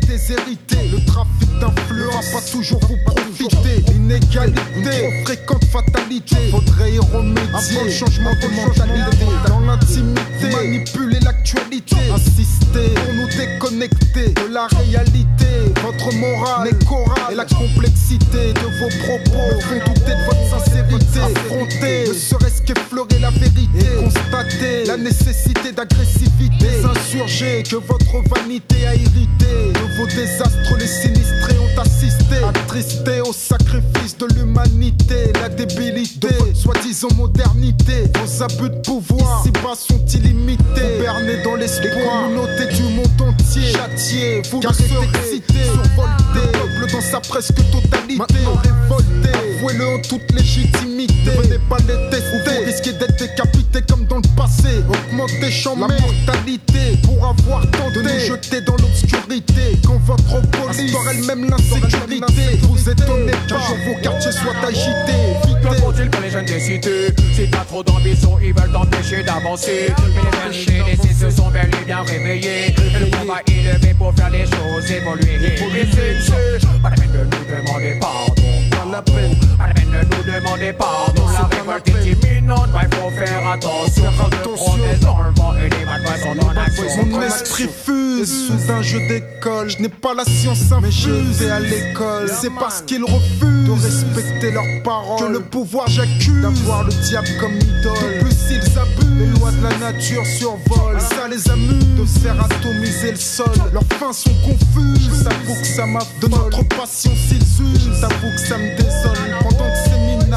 déshérités. Le trafic d'influence va toujours vous profiter. L'inégalité, une trop fréquente fatalité. Faudrait y remédier. Un changement de mentalité. Dans l'intimité, manipuler l'actualité. Insister pour nous déconnecter de la réalité. Votre morale n'est chorale. Et la complexité de vos propos font douter de votre sincérité. Affronter, ne serait-ce qu'effleurer la vérité. Et constater la nécessité d'agressivité. Insurgés que votre vanité a irrité. De vos désastres, les sinistrés ont assisté. Attristés au sacrifice de l'humanité. La débilité, de votre soi-disant modernité. Vos abus de pouvoir, ici-bas sont illimités. Bernés dans l'espoir, les communautés du monde entier. Châtiés, vous car excité, survolté. Le peuple dans sa presque totalité. Maintenant révolté, avouez-le en toute légitimité. Ne venez pas les tester. Vous risquez d'être décapité Que Vitez, faut-il pour les jeunes des cités. Si t'as trop d'ambition, ils veulent t'empêcher d'avancer. Mais les jeunes laissés se sont bel et bien réveillés. Et le combat est levé pour faire les choses évoluer. Et c'est pas la peine de nous demander pardon. Pas la peine, de nous demander pardon La révolte est imminente, il faut faire attention Quand de promesses dans le vent et les bad sont en action Mon esprit fuse sous un jeu d'école. Je n'ai pas la science infuse. Et à l'école, c'est parce qu'ils refusent de respecter leurs paroles que le pouvoir j'accuse d'avoir le diable comme idole. De plus ils abusent, les lois de la nature survolent. Ça les amuse de faire atomiser le sol. Leurs fins sont confuses. J'avoue que ça m'affole. De notre passion s'ils usent. J'avoue que ça me désole. Pendant que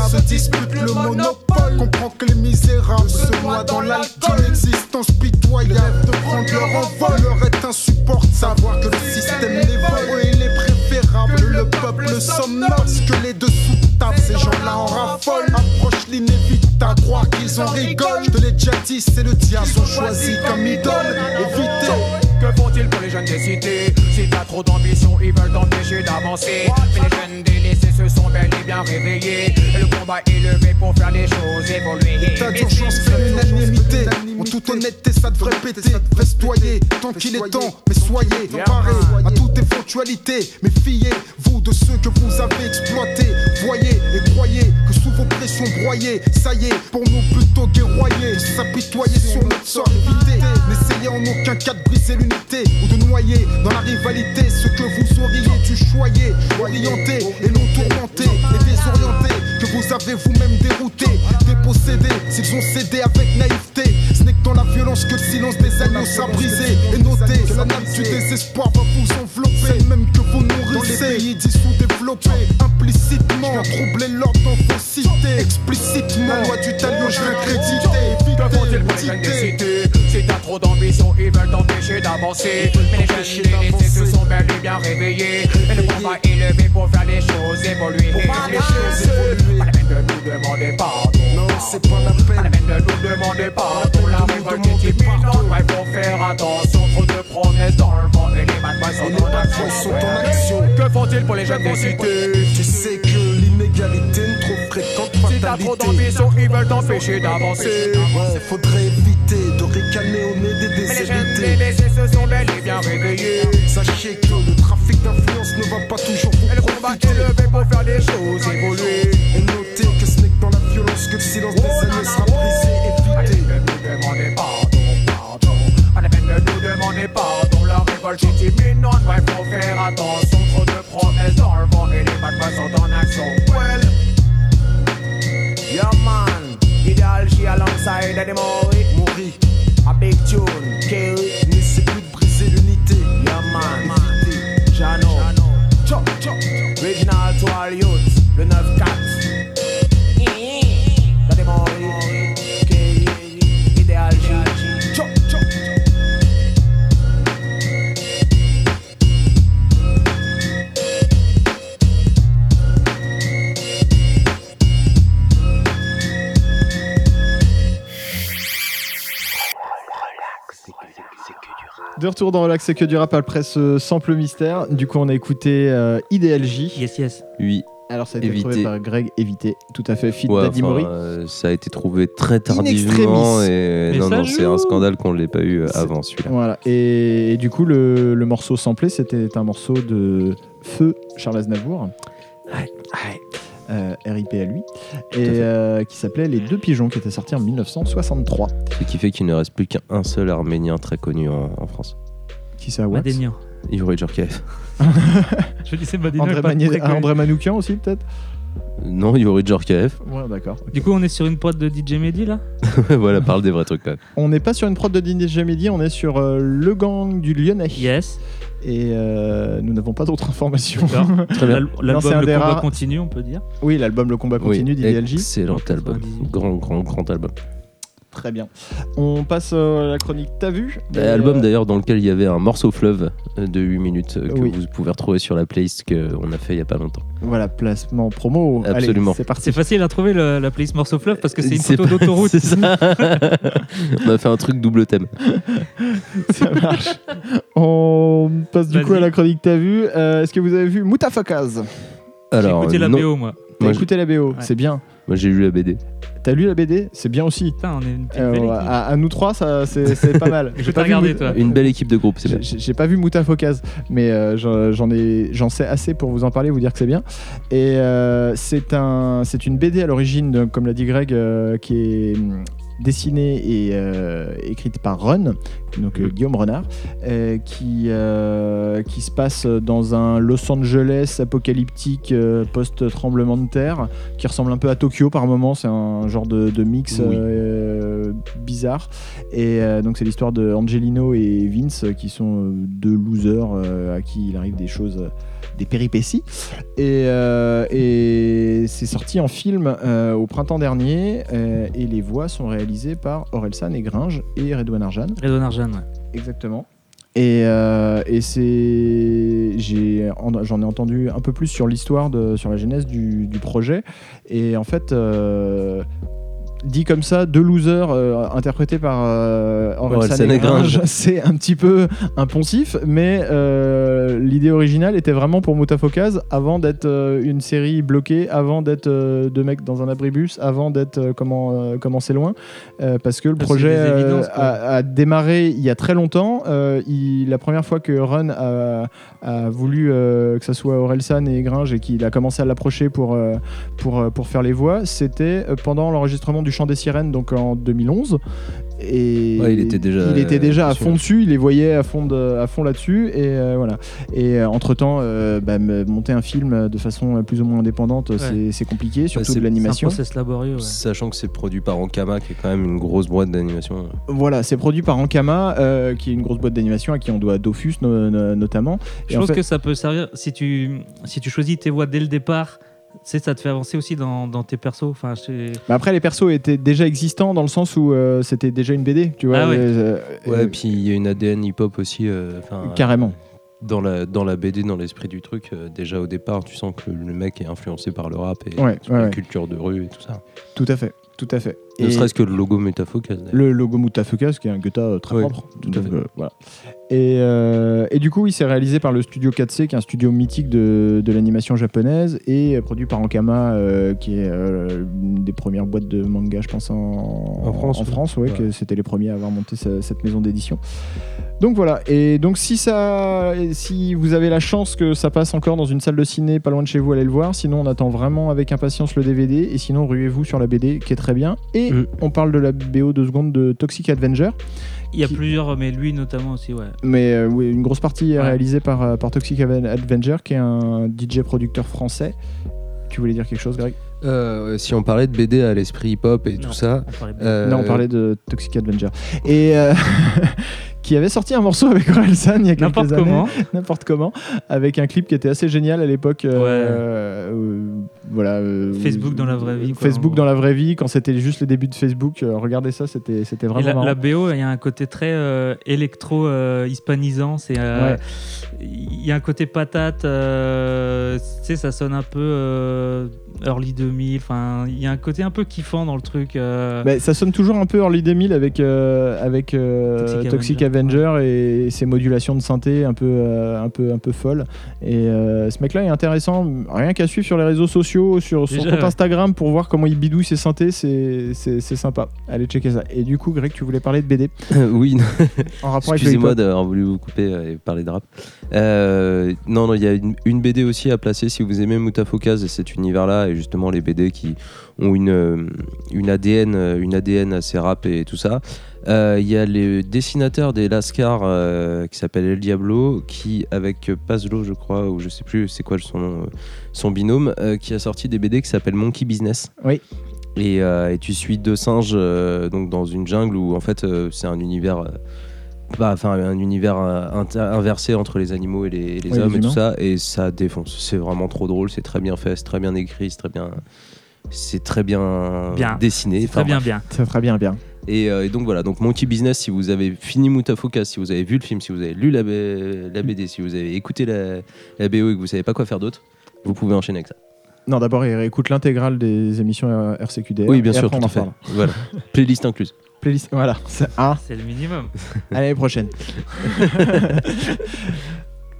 se disputent le monopole. Comprends que les misérables se noient dans l'alcool. L'existence pitoyable de prendre leur envol leur est insupportable. Savoir que le système les vole et il est préférable. Le peuple somnole, que les dessous de table, ces gens-là en raffolent. Approche l'inévitable, croire qu'ils en rigolent. Je te l'ai déjà dit, c'est le diable, ils ont choisi comme idole. Évitez. Que font-ils pour les jeunes des cités? Si t'as trop d'ambition, ils veulent t'empêcher d'avancer Mais les jeunes délaissés et bien réveillés Et le combat est levé pour faire les choses évoluer L'état d'urgence fait l'unanimité. En toute honnêteté, ça devrait péter. Festoyer, tant qu'il est temps, mais soyez parés à toute éventualité. Méfiez-vous de ceux que vous avez exploités. Voyez et croyez que sous vos pressions broyées, ça y est, pour nous plutôt guerroyer, s'apitoyer sur notre sort évité. N'essayez en aucun cas de briser l'unité ou de noyer dans la rivalité ce que vous auriez dû choyer, orienter et non tourmenter et désorienter que vous avez vous-même dérouté, dépossédé s'ils ont cédé avec naïveté. Ce n'est que dans la violence que le silence des agneaux sera brisé. Et notez que la nappe du désespoir va vous envelopper. Même que vous nourrissez. Dans les pays dissous développés, implicitement, troubler l'ordre dans vos cités. Explicitement, la loi du talion, je viens créditer. Que pour Si t'as trop d'ambition, ils veulent t'empêcher d'avancer. Mais les jeunes se sont bel et bien réveillés. Et le combat est levé pour faire les choses évoluer. faire les choses évoluer. Pas la peine de nous demander pardon. Non, c'est pas la Pas la peine. peine de nous demander pardon. La révolte est imminente. Ouais, faut faire attention. Trop de promesses dans le vent. Et les bad boys sont en action. Que font-ils pour les jeunes des cités? Tu sais que trop fréquente Si t'as trop d'ambition, ils veulent t'empêcher d'avancer. Ouais, faudrait éviter de ricaner au nez des Mais les jeunes délaissés se sont bel et bien réveillés. Sachez que le trafic d'influence ne va pas toujours Et le vous combat est levé pour faire les choses évoluer. Et notez que ce n'est que dans la violence que le silence des années sera brisé, évité. nous est imminente, ouais, faut faire attention. Trop de promesses dans le vent et les boys sont en action. Well, yeah man, Ideal J alongside Eddie Mori. Maury, A big tune, Kerry. n'essaie plus de briser l'unité. Yeah man. Jano. Chop, chop. Original to De retour dans Relax, c'est que du rap après ce sample mystère. Du coup, on a écouté euh, Ideal J. Yes, yes. Oui. Alors, ça a été Éviter. trouvé par Greg Évité. Tout à fait. Fit Ouais, Daddy enfin, Mori. euh, ça a été trouvé très tardivement et Mais non ça non c'est joue. un scandale qu'on l'ait pas eu euh, avant celui-là. Voilà. Et, et du coup, le, le morceau samplé, c'était un morceau de Feu Charles Aznavour. Euh, RIP à lui. Et euh, qui s'appelait Les Deux Pigeons, qui était sorti en 1963. Ce qui fait qu'il ne reste plus qu'un seul Arménien très connu en, en France. Qui ça, what Madénian. Yuri Djorkaeff. <laughs> Je disais Madénian. André, pas Magné-. André Manoukian aussi, peut-être? Non, Yuri Djorkaeff. Ouais, d'accord. Du coup, on est sur une prod de DJ Mehdi là? <laughs> Voilà, parle des vrais trucs quand même. On n'est pas sur une prod de DJ Mehdi, on est sur euh, Le Gang du Lyonnais. Yes. Et euh, nous n'avons pas d'autres <laughs> informations. <laughs> L'album un Le des combat rares- continue, on peut dire? oui, l'album Le Combat continue Oui, d'IDLJ. Excellent album. 98. Grand, grand, grand album. Très bien. On passe euh, à la chronique T'as vu Bah, album euh, d'ailleurs dans lequel il y avait un morceau fleuve euh, de 8 minutes euh, que Oui. vous pouvez retrouver sur la playlist qu'on a fait il y a pas longtemps. Voilà, placement promo. Absolument. c'est parti. C'est facile à trouver le- la playlist Morceau Fleuve parce que c'est une C'est photo pas- d'autoroute. <laughs> C'est ça. <laughs> On a fait un truc double thème. <laughs> Ça marche. On passe du coup à la chronique T'as vu. Euh, Est-ce que vous avez vu Moutafakaz J'ai Alors, écouté la non, BO, moi. T'as Moi, écouté la BO, Ouais. c'est bien. moi, j'ai lu la BD. T'as lu la BD, c'est bien aussi. Putain, on est une petite Euh, belle équipe. à, à nous trois, ça, c'est c'est pas mal. <laughs> Je J'ai vais pas Mout- toi. Une belle équipe de groupe, c'est bien. J'ai j'ai pas vu Moutafokaz, mais euh, j'en j'en ai, j'en sais assez pour vous en parler, vous dire que c'est bien. Et euh, c'est un, c'est une BD à l'origine, de- comme l'a dit Greg, euh, qui est dessinée et euh, écrite par Run, donc euh. Guillaume Renard, euh, qui qui se passe dans un Los Angeles apocalyptique euh, post tremblement de terre, qui ressemble un peu à Tokyo par moment. C'est un genre de, de mix Oui. bizarre. Et donc c'est l'histoire de Angelino et Vince qui sont deux losers à qui il arrive des choses, des péripéties. Et, euh, et c'est sorti en film euh, au printemps dernier euh, et les voix sont réalisées par Orelsan et Gringe et Redouane Arjan. Redouane Arjan, ouais. Exactement. Et, euh, et c'est, j'ai, j'en ai entendu un peu plus sur l'histoire, de, sur la genèse du, du projet. Et en fait, euh, dit comme ça, deux losers euh, interprétés par euh, Orelsan <laughs> c'est un petit peu impensif, mais euh, l'idée originale était vraiment pour Moutafokaz avant d'être euh, une série bloquée, avant d'être euh, deux mecs dans un abribus, avant d'être euh, comment, euh, comment c'est loin, euh, parce que le projet a euh, démarré il y a très longtemps. Euh, il- la première fois que Run a, a voulu euh, que ça soit Orelsan et Gringe et qu'il a commencé à l'approcher pour, euh, pour, euh, pour faire les voix, c'était pendant l'enregistrement du Chant des Sirènes, donc en 2011. Et Ouais, il était déjà, il était déjà à fond dessus, il les voyait à fond, de- à fond là-dessus. Et euh, voilà. Et entre temps, monter un film de façon euh, plus ou moins indépendante, c'est- c'est compliqué, surtout c'est- de C'est un l'animation. process laborieux. ouais. Sachant que c'est produit par Ankama, qui est quand même une grosse boîte d'animation. Voilà, c'est produit par Ankama, euh, qui est une grosse boîte d'animation à qui on doit Dofus no- no- notamment. Et Je en pense fait- que ça peut servir si tu, si tu choisis tes voix dès le départ sais, ça te fait avancer aussi dans, dans tes persos. Enfin, après, les persos étaient déjà existants dans le sens où euh, c'était déjà une BD, tu vois. Ah ouais. euh, Ouais, euh, et puis il y a une ADN hip-hop aussi. euh, Carrément. Dans la, dans la BD, dans l'esprit du truc, euh, déjà au départ, tu sens que le mec est influencé par le rap et Ouais, la culture de rue et tout ça. Tout à fait, tout à fait. Ne serait-ce que le logo d'ailleurs. le logo Mutafuka, qui est un Gotha euh, très Oui, propre. tout à Donc, fait. voilà. Et, euh, et du coup, il s'est réalisé par le studio 4C, qui est un studio mythique de, de l'animation japonaise, et euh, produit par Ankama, euh, qui est euh, une des premières boîtes de manga, je pense, en, En France, En oui. France, ouais, Ouais. que c'était les premiers à avoir monté ce- cette maison d'édition. Donc voilà. Et donc si ça, si vous avez la chance que ça passe encore dans une salle de ciné pas loin de chez vous, allez le voir. Sinon, on attend vraiment avec impatience le DVD. Et sinon, ruez-vous sur la BD, qui est très bien. Et Mm. on parle de la BO de secondes de Toxic Avenger. il y a Qui- plusieurs, mais lui notamment aussi, ouais. Mais euh, oui, une grosse partie est Ouais. réalisée par, euh, par Toxic Aven- Avenger, qui est un DJ producteur français. Tu voulais dire quelque chose, Greg? Euh, si on parlait de BD à l'esprit hip-hop et Non. tout ça. On euh, Non, on parlait de Toxic Avenger. Et euh, <laughs> qui avait sorti un morceau avec Orelsan il y a quelques N'importe années. comment. <laughs> n'importe comment, avec un clip qui était assez génial à l'époque. euh, euh, voilà. euh, Facebook dans la vraie vie, quoi, Facebook dans la vraie vie, quand c'était juste les débuts de Facebook. euh, regardez ça, c'était c'était Et vraiment la, marrant. la BO, il y a un côté très électro-hispanisant. c'est Ouais. Il y a un côté patate. tu sais, ça sonne un peu early 2000. Enfin, il y a un côté un peu kiffant dans le truc. euh, Bah, ça sonne toujours un peu early 2000 avec, euh, avec euh, Toxic Toxic, Avenger, Avenger, et ses modulations de synthé un peu, euh, un peu, un peu folles. Et euh, ce mec-là est intéressant. Rien qu'à suivre sur les réseaux sociaux, sur son Déjà, compte ouais. Instagram pour voir comment il bidouille ses synthés, c'est sympa. Allez checker ça. Et du coup, Greg, tu voulais parler de BD <laughs> oui, en rapport excusez-moi d'avoir voulu vous couper et parler de rap. Euh, non, non, il y a une, une BD aussi à placer si vous aimez Mutafokaz et cet univers-là, et justement les BD qui ont une, euh, une, ADN, euh, une ADN assez rap et tout ça. Euh, Il y a les dessinateurs des Lascar euh, qui s'appelle El Diablo, qui, avec Pazlo, je crois, ou je sais plus c'est quoi son nom, son binôme, qui a sorti des BD qui s'appellent Monkey Business. Oui. Et, et tu suis deux singes donc dans une jungle où en fait c'est un univers euh, bah, enfin un univers euh, inversé entre les animaux et les, et les Oui, les hommes et tout ça et ça défonce c'est vraiment trop drôle c'est très bien fait c'est très bien écrit c'est très bien c'est très bien, Bien. dessiné très bien, bien. Fera bien, bien. et, euh, et donc voilà, donc Monkey Business, si vous avez fini Mutafocus, si vous avez vu le film, si vous avez lu la, B- la BD, si vous avez écouté la, la BO et que vous savez pas quoi faire d'autre, vous pouvez enchaîner avec ça. Non, d'abord, il écoute l'intégrale des émissions RCQDR. oui, bien et sûr, après, tout on en à fait. parle. <laughs> Voilà, playlist incluse. Playlist, voilà. C'est un. C'est le minimum. <laughs> À l'année prochaine. <laughs>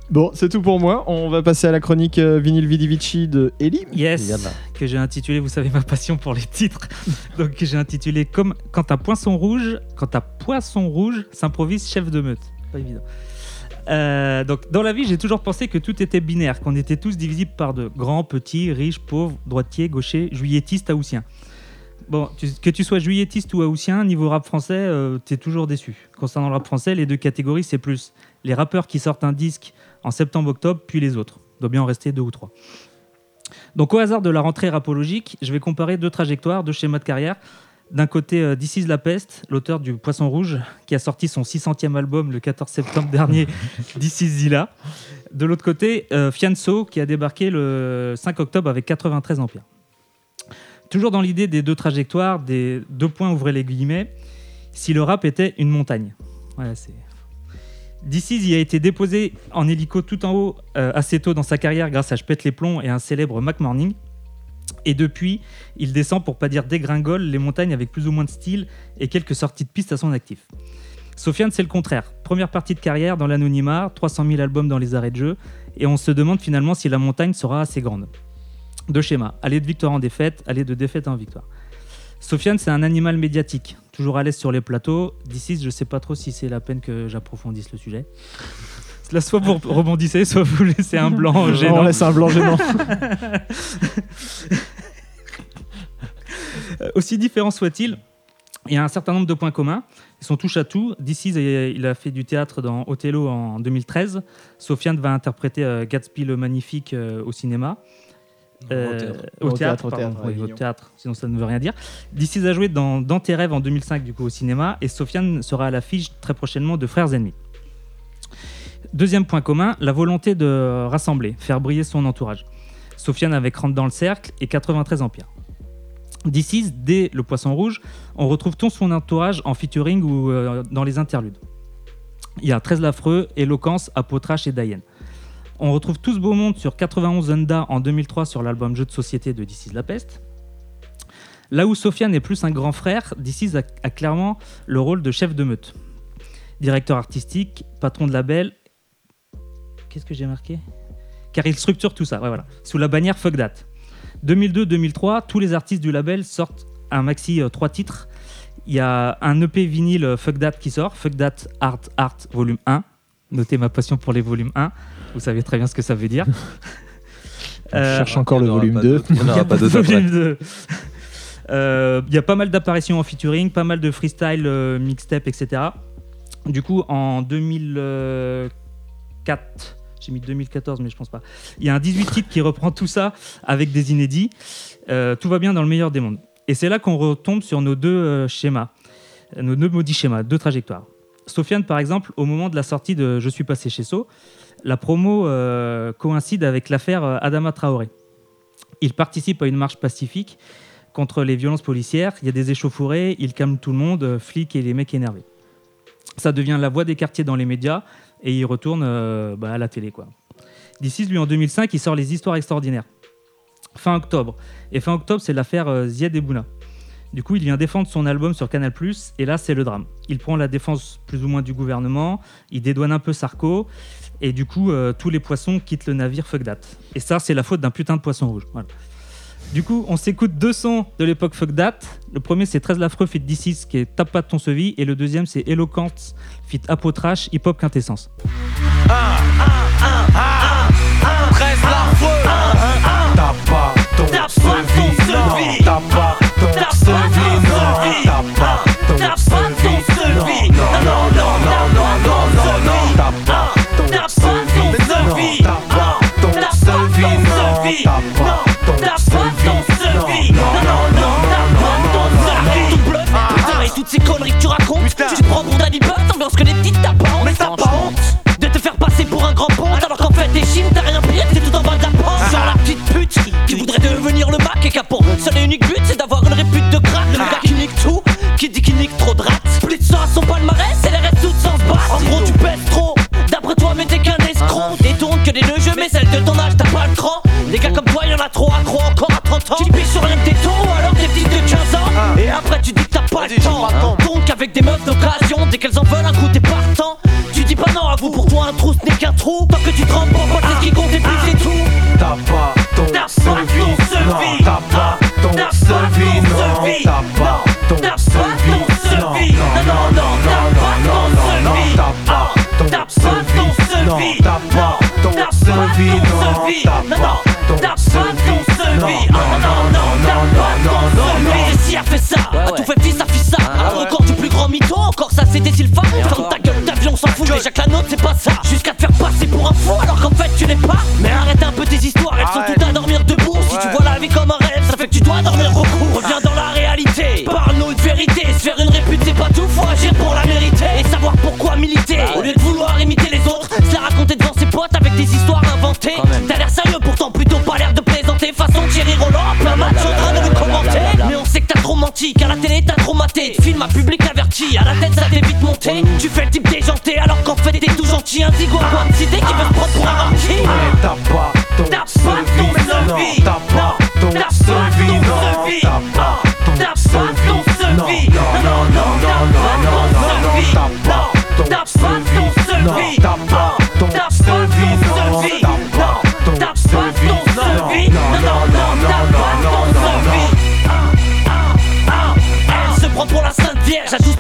bon, c'est tout pour moi. On va passer à la chronique euh, vinyle Vidi Vici de Ellie. Yes, Yalla. que j'ai intitulé, vous savez ma passion pour les titres, donc que j'ai intitulé comme quand un poisson rouge, quand un poisson rouge s'improvise chef de meute. Pas évident. Euh, donc dans la vie, j'ai toujours pensé que tout était binaire, qu'on était tous divisibles par deux, grands, petits, riches, pauvres, droitiers, gauchers, juilletistes, haussiens. Bon, que tu sois juillettiste ou haussien, niveau rap français, euh, t'es toujours déçu. Concernant le rap français, les deux catégories, c'est plus les rappeurs qui sortent un disque en septembre-octobre, puis les autres. Il doit bien en rester deux ou trois. Donc au hasard de la rentrée rapologique, je vais comparer deux trajectoires, deux schémas de carrière. D'un côté, euh, This is la peste, l'auteur du Poisson Rouge, qui a sorti son 600e album le 14 septembre dernier, <laughs> This is Zilla. De l'autre côté, euh, Fianso, qui a débarqué le 5 octobre avec 93 empires. Toujours dans l'idée des deux trajectoires, des deux points, ouvrez les guillemets, si le rap était une montagne. Voilà, c'est... This Is y a été déposé en hélico tout en haut euh, assez tôt dans sa carrière grâce à Je pète les plombs et un célèbre Mac Morning. Et depuis, il descend pour pas dire dégringole les montagnes avec plus ou moins de style et quelques sorties de piste à son actif. Sofiane, c'est le contraire. Première partie de carrière dans l'anonymat, 300 000 albums dans les arrêts de jeu, et on se demande finalement si la montagne sera assez grande. Deux schémas, aller de victoire en défaite, aller de défaite en victoire. Sofiane, c'est un animal médiatique, toujours à l'aise sur les plateaux. D'ici, je sais pas trop si c'est la peine que j'approfondisse le sujet. Là, soit vous rebondissez, soit vous laissez un blanc On gênant. laisse un blanc gênant. Euh, Aussi différent soit-il, il y a un certain nombre de points communs. Ils sont touche à tout. D'ici, il a fait du théâtre dans Othello en 2013. Sofiane va interpréter euh, Gatsby le Magnifique euh, au cinéma. Euh, au théâtre. au théâtre, au Oui, au théâtre, sinon ça ne veut rien dire. D'ici a joué dans, dans tes rêves en 2005 du coup au cinéma et Sofiane sera à l'affiche très prochainement de Frères ennemis. Deuxième point commun, la volonté de rassembler, faire briller son entourage. Sofiane avec Rentre dans le cercle et 93 Empire. D'ici, dès Le Poisson Rouge, on retrouve tout son entourage en featuring ou euh, dans les interludes. Il y a 13 Lafreux, Éloquence, Apotrache et Dayen. On retrouve tout ce beau monde sur 91 Honda en 2003 sur l'album Jeu de société de is la peste. Là où Sofiane est plus un grand frère, a, a clairement le rôle de chef de meute. Directeur artistique, patron de label. Qu'est-ce que j'ai marqué? Car il structure tout ça, ouais, voilà. Sous la bannière Fuck That. 2002-2003, tous les artistes du label sortent un maxi 3 titres. Il y a un EP vinyle euh, Fuck That qui sort, Fuck That Art Art volume 1. Notez ma passion pour les volumes 1. Vous savez très bien ce que ça veut dire. <laughs> Euh, cherche encore le volume pas 2. d'autres. Il y en il y aura a pas <laughs> de. Euh, Il y a pas mal d'apparitions en featuring, pas mal de freestyle, euh, mixtape, etc. Du coup, en 2004, j'ai mis 2014, mais je pense pas. Il y a un 18 titres qui reprend tout ça avec des inédits. Euh, tout va bien dans le meilleur des mondes. Et c'est là qu'on retombe sur nos deux euh, schémas, nos deux maudits schémas, deux trajectoires. Sofiane, par exemple, au moment de la sortie de Je suis passé chez So, la promo euh, coïncide avec l'affaire euh, Adama Traoré. Il participe à une marche pacifique contre les violences policières. Il y a des échauffourées, il calme tout le monde, euh, flics et les mecs énervés. Ça devient la voix des quartiers dans les médias et il retourne euh, bah, à la télé. quoi. D'ici, lui, en 2005, il sort Les Histoires extraordinaires. Fin octobre. Et fin octobre, c'est l'affaire euh, Ziad et Bouna. Du coup, il vient défendre son album sur Canal+, et là, c'est le drame. Il prend la défense plus ou moins du gouvernement, il dédouane un peu Sarko, et du coup, euh, tous les poissons quittent le navire Fuck. Et ça, c'est la faute d'un putain de poisson rouge. Voilà. Du coup, on s'écoute deux sons de l'époque Fuck That. Le premier, c'est 13 Lafreux fit D6, qui est Tape pas de ton sevi, et le deuxième, c'est Eloquence fit Apotrache, hip hop quintessence. 13 l'affreux T'as pas ton sevi, non, t'as pas ton ces conneries que tu racontes, tu te prends pour Danny Butt, ambiance que les petites t'as pas honte. Mais t'as pas honte de te faire passer pour un grand ponte alors qu'en fait t'es chine, t'as rien pire,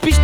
Puis je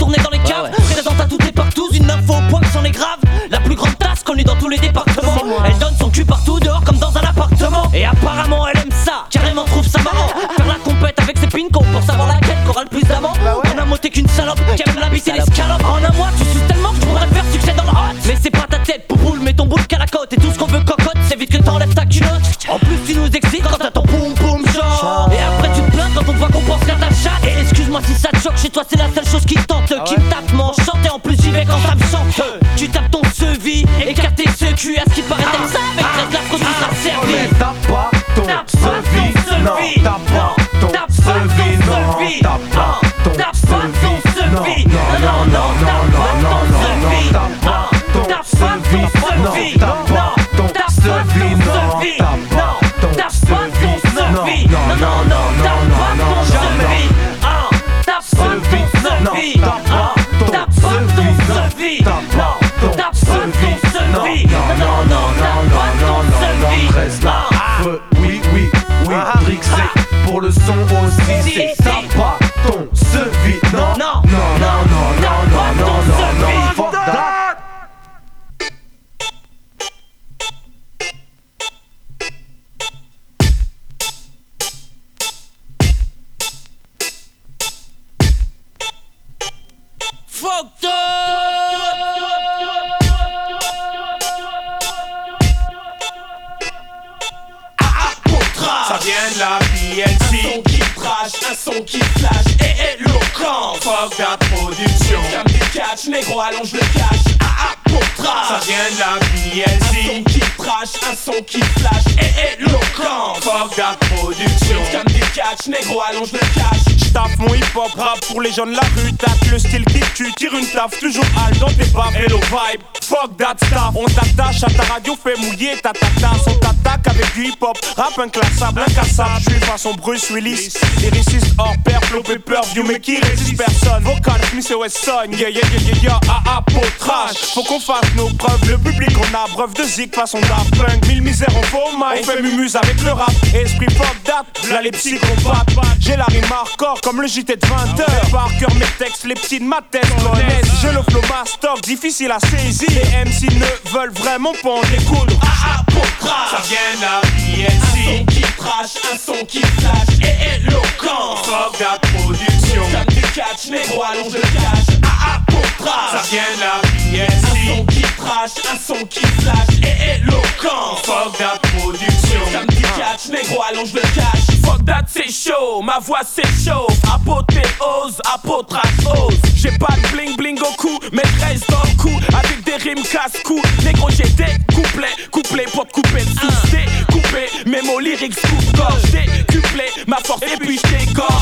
la BLC. Un son qui trash, un son qui flash et éloquent. Fuck that production. Comme du catch, négro, allonge le cash. Mon hip-hop rap. Pour les jeunes la rue Tape le style qui tue, tire une taf Toujours hal dans tes baffes Hello vibe, fuck that stuff. On t'attache à ta radio, fait mouiller ta tata. On t'attaque avec du hip-hop, rap inclassable, incassable. J'suis façon Bruce Willis. Lyriciste hors pair, flow paper view Mais qui résiste? Personne. Vocal Smith et Wesson Yeah yeah yeah yeah yeah, ah ah Faut qu'on fasse nos preuves, le public on a preuve de zik Façon Daft mille misères en faux On fait mumuse avec le rap, esprit fuck that. Là les psychopathes, j'ai la rime comme le JT de 20h Par cœur mes textes, les petits de ma tête connaissent J'ai le flow master, difficile à saisir Les MC ne veulent vraiment pas en découdre Ah ah, pour. Ça vient la BLC. Un son qui trash, un son qui flash et éloquent. Fuck that production. Catch, négro, allonge le cash. Ah ah, pour trash. Ça vient de la. Un son qui trash, un son qui flash et éloquent. Fuck that production. Catch, négro, allonge le cash. Fuck that, c'est chaud, ma voix c'est chaud. Apothéose, apotrachose. J'ai pas de bling bling au cou, mais reste dans le coup. Avec des rimes casse-cou. Négro, j'ai des couplets, couplets pour te couper le sous. Découpé, mes mots lyriques coupe gorge. Décuplé, ma force et puis.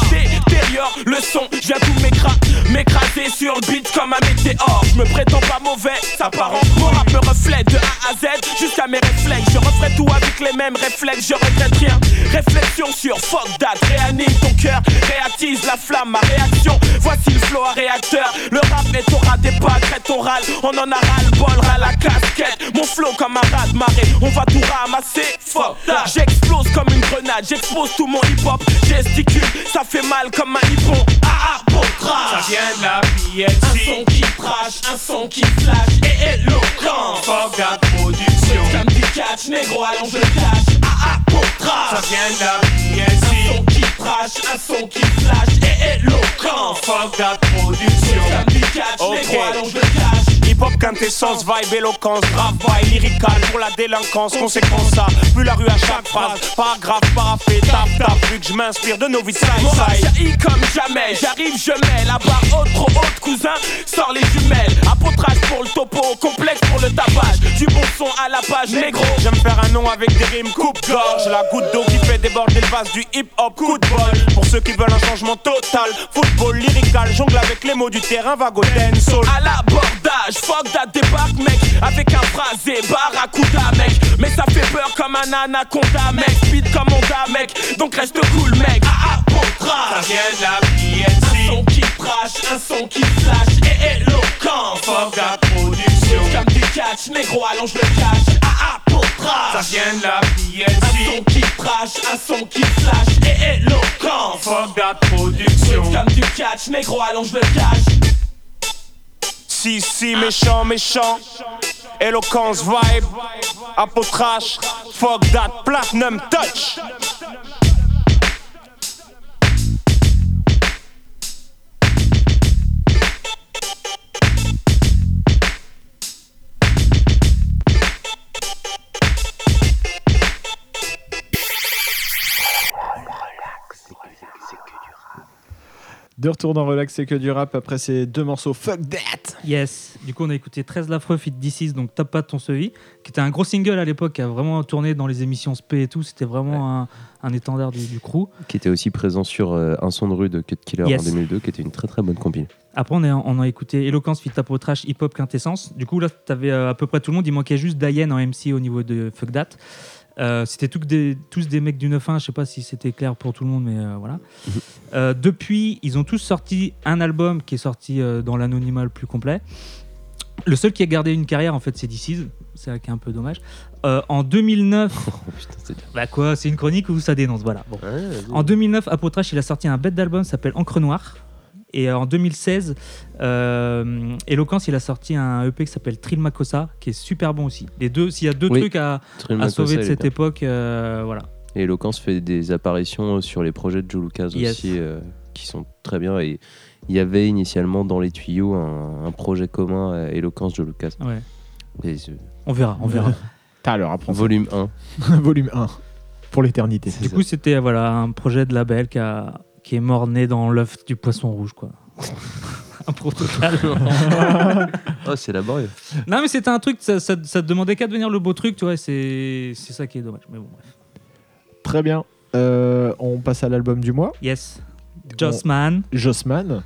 Détériore le son, viens tout m'écra- m'écraser sur le beat comme un météore. Je me prétends pas mauvais, ça part en Mon me reflète de A à Z jusqu'à mes réflexes. Je referai tout avec les mêmes réflexes, je regrette rien. Réflexion sur fuck réanime ton cœur, réattise la flamme, ma réaction. Voici le flow à réacteur. Le rap est au ras des pâquerettes, on râle, on en a ras le bol, ras la casquette. Mon flow comme un rat de marée, on va tout ramasser. Fuck j'explose comme une grenade, j'expose tout mon hip hop, gesticule, ça fait mal comme un hippon. Ah ah. Ça vient de la BLC. Un son qui trash, un son qui flash et éloquent. Fuck that production. Comme du catch, négro, allonge le cash. Ah ah. Ça vient de la BLC. Un son qui trash, un son qui flash et éloquent. Fuck that production. Comme du catch, négro, allonge le cash. Hip-hop, quintessence, vibe, éloquence, grave lyrical pour la délinquance, conséquence ça, plus la rue à chaque phrase, paragraphe, parapé, tap tap, vu que je m'inspire de nos vies side comme jamais, j'arrive, je mets la barre haute, trop haute, cousin, sors les jumelles. Apotrage pour le topo, complexe pour le tapage. Du bon son à la page, négro. J'aime faire un nom avec des rimes coupe-gorge La goutte d'eau qui fait déborder le vase du hip-hop Coup de bol Pour ceux qui veulent un changement total Football lyrical Jongle avec les mots du terrain Vago dancehall À l'abordage, fuck that débarque mec. Avec un phrasé, barracuda mec. Mais ça fait peur comme un anaconda mec. Speed comme Honda mec, donc reste cool mec. Ah ah, pour trash. Ça vient la BLC Un son qui trash, un son qui flash. Et éloquent Fuck that production. Comme du catch, négro allonge le cash. Ah ah, pour trash. Ça vient la Un BLC son qui trash, un son qui flash. Et éloquent Fuck that production. Comme du catch, négro allonge le cash Si si méchant méchant. Éloquence vibe. Apotrash Fuck that platinum touch De retour dans Relax, c'est que du rap après ces deux morceaux Fuck That Yes. Du coup, on a écouté 13 Lafreux Fit This donc Tape pas ton Sevi, qui était un gros single à l'époque, qui a vraiment tourné dans les émissions SP et tout. C'était vraiment un, un étendard du, du crew. Qui était aussi présent sur euh, Un son de rue de Cut Killer Yes. en 2002, qui était une très très bonne compile. Après, on, est, on a écouté Eloquence Fit Tapo Trash Hip Hop Quintessence. Du coup, là, t'avais euh, à peu près tout le monde. Il manquait juste Diane en MC au niveau de Fuck That. Euh, c'était des- tous des mecs du 9-1. Je sais pas si c'était clair pour tout le monde, mais euh, voilà. Euh, depuis, ils ont tous sorti un album qui est sorti dans l'anonymat le plus complet. Le seul qui a gardé une carrière, en fait, c'est DC's. C'est là qui est un peu dommage. En 2009, <laughs> Oh putain, bah quoi, c'est une chronique où ça dénonce, voilà. Bon. Ouais, vas-y. En 2009, Apotrash, il a sorti un bête d'album qui s'appelle Encre Noire. Et en 2016, euh, Eloquence, il a sorti un EP qui s'appelle Trill Makossa, qui est super bon aussi. Les deux, s'il y a deux Oui. trucs à, sauver de cette époque, euh, voilà. Et Eloquence fait des apparitions sur les projets de Joe Lucas Yes. aussi, euh, qui sont très bien. Et il y avait initialement dans les tuyaux un, un projet commun à Eloquence Joe Lucas. Ouais. Et, euh, On verra, on verra. <laughs> T'as français. volume 1. <laughs> Volume 1. Pour l'éternité. du coup, c'était voilà, un projet de label qui, a, qui est mort-né dans l'œuf du poisson rouge, quoi. <laughs> un protocole. <laughs> Oh, c'est laborieux. non, mais c'était un truc, ça, ça, ça te demandait qu'à devenir le beau truc, tu vois, c'est c'est ça qui est dommage. Mais bon, bref. Très bien. Euh, on passe à l'album du mois. Yes. Jossman. Jossman,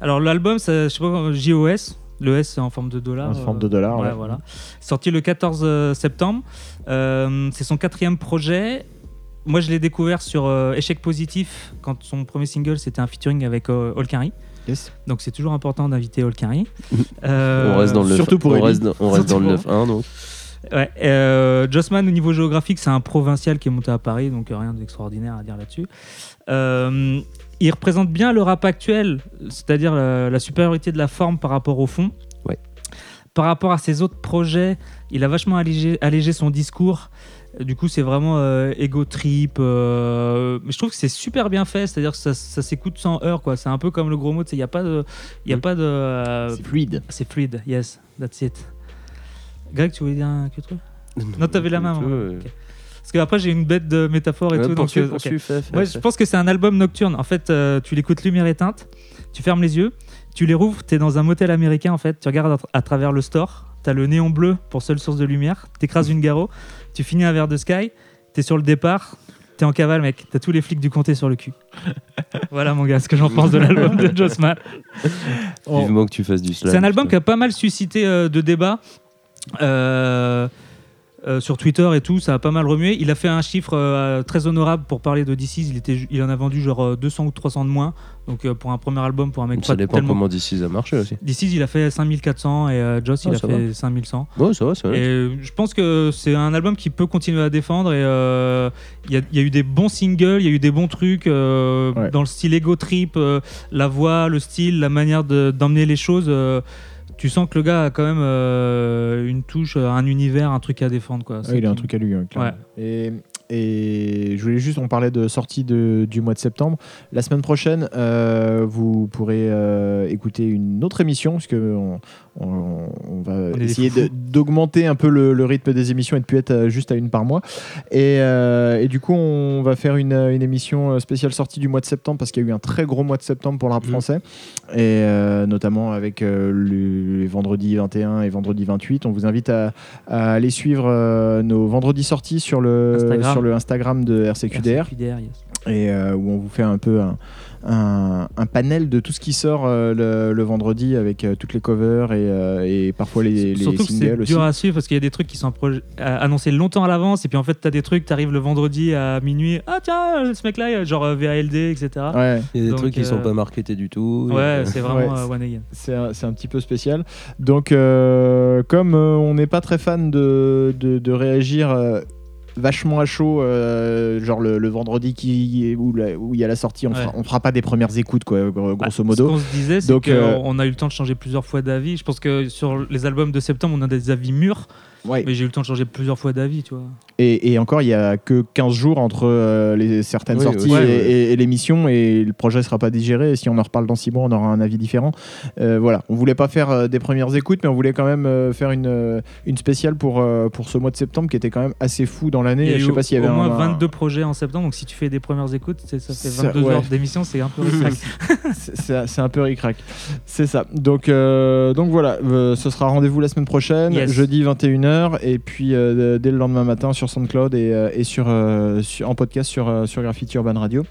Alors l'album, ça- je sais pas, JOS, le S c'est en forme de dollar. en forme de dollar. Ouais, ouais. voilà. Sorti le 14 euh, septembre. Euh, c'est son quatrième projet. Moi, je l'ai découvert sur euh, Échec Positif quand son premier single c'était un featuring avec euh, Olkari. Yes. Donc c'est toujours important d'inviter Olkari. <laughs> Euh, on reste dans le surtout pour on Ellie. reste dans, on reste dans le Surtout 9-1 donc. Ouais, euh, Jossman, au niveau géographique, c'est un provincial qui est monté à Paris, donc euh, rien d'extraordinaire à dire là-dessus. Euh, il représente bien le rap actuel, c'est-à-dire la, la supériorité de la forme par rapport au fond. Ouais. Par rapport à ses autres projets, il a vachement allégé, allégé son discours. Du coup, c'est vraiment euh, ego trip. euh, mais je trouve que c'est super bien fait, c'est-à-dire que ça, ça s'écoute sans heurts. quoi. C'est un peu comme le gros mot, il n'y a pas de. Il y a Mm. pas de euh, C'est fluide. c'est fluide, yes, that's it. Greg, tu voulais dire un que truc? Non, t'avais la main. Ok. Parce qu'après, j'ai une bête de métaphore et ouais. tout. Donc, poursuis, euh, je pense que c'est un album nocturne. En fait, tu l'écoutes lumière éteinte, tu fermes les yeux, tu les rouvres, tu es dans un motel américain en fait, tu regardes à, tra- à travers le store, tu as le néon bleu pour seule source de lumière, tu écrases une garrot, tu finis un verre de Sky, tu es sur le départ, tu es en cavale, mec, tu as tous les flics du comté sur le cul. <laughs> voilà, mon gars, ce que j'en pense de l'album de Jossman. Vivement que tu fasses du slam. C'est un album qui a pas mal suscité euh, de débats. Euh, euh, sur Twitter et tout, ça a pas mal remué. Il a fait un chiffre euh, très honorable pour parler de DC's. Il, était, il en a vendu genre euh, 200 ou 300 de moins. Donc euh, pour un premier album, pour un mec Ça pas dépend tellement... comment d'ici ça marché aussi. DC's, il a fait 5400 et euh, Joss, il a fait 5100. Ouais, ça va, ça va. Et euh, je pense que c'est un album qui peut continuer à défendre. Et euh, il y, a- y a eu des bons singles, il y a eu des bons trucs euh, Ouais. dans le style ego trip, euh, la voix, le style, la manière de- d'emmener les choses. Tu sens que le gars a quand même euh, une touche, un univers, un truc à défendre. Quoi. C'est il a un truc à lui. hein, clairement. Et, et je voulais juste, on parlait de sortie de- du mois de septembre. La semaine prochaine, euh, vous pourrez euh, écouter une autre émission, parce que on, on- on va On essayer d'augmenter un peu le, le rythme des émissions et de plus être euh, juste à une par mois. Et, euh, et du coup, on va faire une, une émission spéciale sortie du mois de septembre, parce qu'il y a eu un très gros mois de septembre pour le rap Mhm. français, et notamment avec le- les vendredis 21 et vendredi 28. On vous invite à, à aller suivre nos vendredis sorties sur le, Instagram. Sur le Instagram de RCQDR RCQDR, yes. et euh, où on vous fait un peu un, un- un panel de tout ce qui sort euh, le, le vendredi avec euh, toutes les covers et, euh, et parfois les, les Surtout que c'est singles aussi. dur à suivre parce qu'il y a des trucs qui sont annoncés longtemps à l'avance et puis en fait t'as des trucs, t'arrives le vendredi à minuit, ah tiens ce mec là, genre euh, VALD, etc. Ouais, Il y a des Donc, trucs qui sont pas marketés du tout. Ouais, c'est vraiment Ouais, euh, one again. c'est un, c'est un petit peu spécial. Donc, euh, comme euh, on n'est pas très fan de, de, de réagir euh, vachement à chaud, euh, genre le, le vendredi qui, où, il y a la sortie, on, Ouais. fera, on fera pas des premières écoutes, quoi, Bah, grosso Ce modo. qu'on se disait, c'est qu'on euh, on a eu le temps de changer plusieurs fois d'avis. Je pense que sur les albums de septembre, on a des avis mûrs. Ouais. Mais j'ai eu le temps de changer plusieurs fois d'avis, tu vois. Et, et encore, il y a que 15 jours entre euh, les, certaines Oui, sorties et, ouais. et- et l'émission, et le projet sera pas digéré. Et si on en reparle dans 6 mois, on aura un avis différent. Euh, voilà, on voulait pas faire euh, des premières écoutes, mais on voulait quand même euh, faire une, une spéciale pour, euh, pour ce mois de septembre qui était quand même assez fou dans l'année. Il y a Je sais pas s'il y avait au moins un- 22 projets en septembre, donc si tu fais des premières écoutes, c'est- ça fait Ça- 22 ouais. heures d'émission, c'est un peu <laughs> ric-rac. C'est- un peu ric-rac. C'est ça. Donc, euh, donc voilà, euh, ce sera rendez-vous la semaine prochaine, Yes. jeudi 21h, et puis euh, dès le lendemain matin sur SoundCloud et, euh, et sur, euh, sur- en podcast sur, euh, sur Graffiti Urban Radio.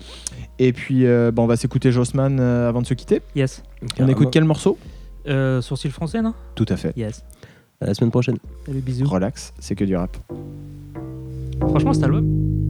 Et puis, euh, bon, on va s'écouter Jossman euh, avant de se quitter. Yes. On écoute quel morceau? Euh, sourcil français, non? Tout à fait. Yes. À la semaine prochaine. Salut, bisous. Relax, c'est que du rap. Franchement, cet album.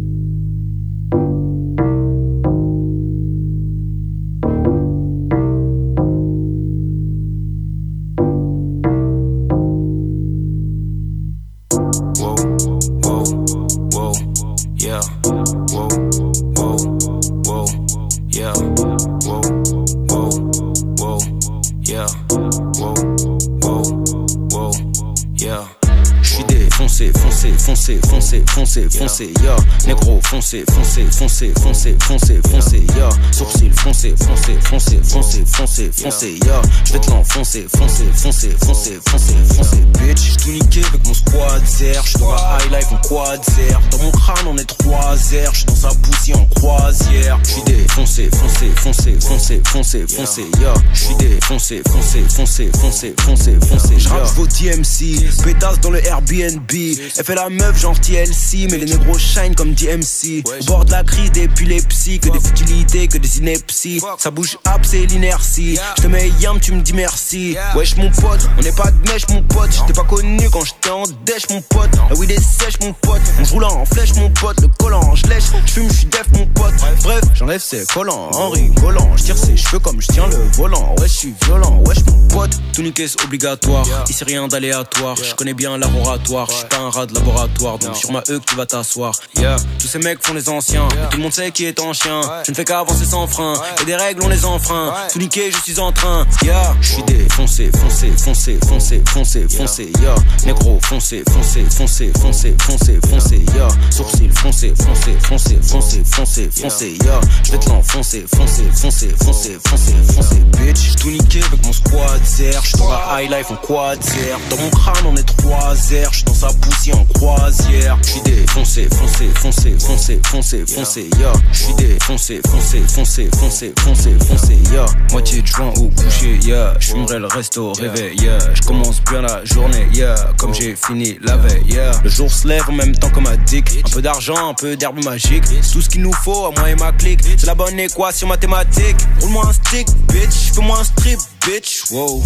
Foncé, foncé, foncé, ya. Négro, foncé, foncé, foncé, foncé, foncé, foncé, ya. Sourcil, foncé, foncé, foncé, foncé, foncé, foncé, ya. J'vais te l'enfoncer, foncé, foncé, foncé, foncé, foncé, bitch. J'suis tout niqué avec mon squad zer. J'suis dans la high life en quad zer. Dans mon crâne, on est trois airs. J'suis dans sa poussière en croisière. J'suis défoncé, foncé, foncé, foncé, foncé, foncé, ya. J'suis défoncé, foncé, foncé, foncé, foncé, foncé, J'rappe vos DMC, pétasse dans le Airbnb. Elle fait la meuf genre TLC, mais les négros shine comme DMC. Au bord de la crise d'épilepsie, que des futilités, que des inepties. Ça bouge up, c'est l'inertie. J'te mets yam, tu me dis merci. Wesh mon pote, on n'est pas de mèche mon pote. J't'ai pas connu quand j'étais en dèche mon pote. La weed est sèche mon pote. On roule en flèche mon pote. Le collant, je lèche. J'fume, j'suis def mon pote. Bref, j'enlève ses collants en rigolant. J'tire ses cheveux comme j'tiens le volant. Ouais, j'suis violent. Wesh mon pote. Tout niquer c'est obligatoire. Ici rien d'aléatoire. J'connais bien laboratoire. J'suis pas un rat de laboratoire. Donc sur ma E tu vas t'asseoir. Yeah. Tous ces mecs font les anciens. Et tout le monde sait qui est en chien. Je ne fais qu'avancer sans frein. Et des règles on les enfreint. Tout niquer, je suis en train. Yeah. J'suis défoncé, foncé, foncé, foncé, foncé, foncé. Yeah. Négro, foncé, foncé, foncé, foncé, foncé, foncé. Yeah. Sourcil, foncé, foncé, foncé, foncé, foncé, foncé. Yeah. J'vais te l'enfoncer, foncé, foncé, foncé, foncé, foncé, bitch. Tout niqué avec mon squad zer. J'suis dans la high life en quad zer. Dans mon crâne on est trois airs. J'suis dans sa poussière en croisière. J'suis défoncé, foncé, foncé, foncé, foncé, foncé. Yeah. J'suis défoncé, foncé, foncé, foncé, foncé, foncé. Yeah. Moitié de joint au coucher. Yeah. J'fumerai le resto au réveil. Yeah. J'commence bien la journée. Yeah. Comme j'ai fini la veille. Yeah. Le jour se lève en même temps comme un dick. Un peu d'argent, un peu d'herbe magique. Tout ce qu'il nous faut à moi et ma clique. C'est la bonne équation mathématique. Roule-moi un stick, bitch. Fais-moi un strip, bitch. Wow.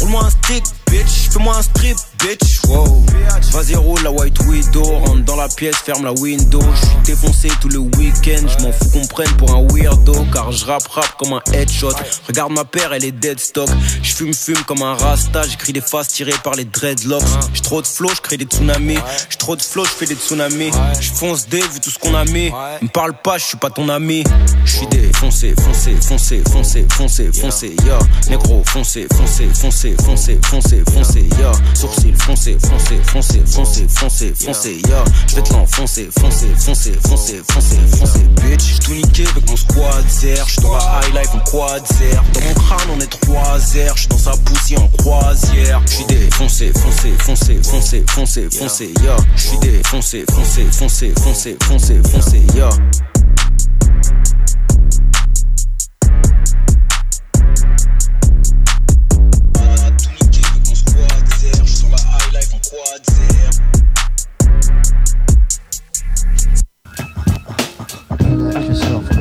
Roule-moi un stick, bitch. Fais-moi un strip, bitch. Wow. Vas-y, roule la white widow. Rentre dans la pièce, ferme la window. J'suis défoncé tout le week-end. J'm'en fous qu'on prenne pour un weirdo. Car j'rappe rap comme un headshot. Regarde ma paire, elle est dead stock. J'fume, fume comme un rasta. J'écris des faces tirées par les dreadlocks. J'ai trop de flow, j'crée des tsunamis. J'ai trop de flow, j'fais des tsunamis. J'fonce des vu tout ce qu'on a mis. Me parle pas, j'suis pas ton ami. J'suis défoncé, foncé, foncé, foncé, foncé, foncé, ya. Négro, foncé, foncé, foncé, foncé, foncé, foncé, ya. Sourcil, foncé, foncé, foncé, foncé, foncé, foncé, ya. J'vais te l'enfoncer, foncé, foncé, foncé, foncé, foncé, bitch. J'suis tout niqué avec mon squad zer. J'suis dans high life en quad zer. Dans mon crâne on est trois airs. J'suis dans sa poussière en croisière. J'suis défoncé, foncé, foncé, foncé, foncé, foncé, ya. J'suis défoncé, foncé, foncé, foncé, foncé, foncé, ya. Tout and let yourself.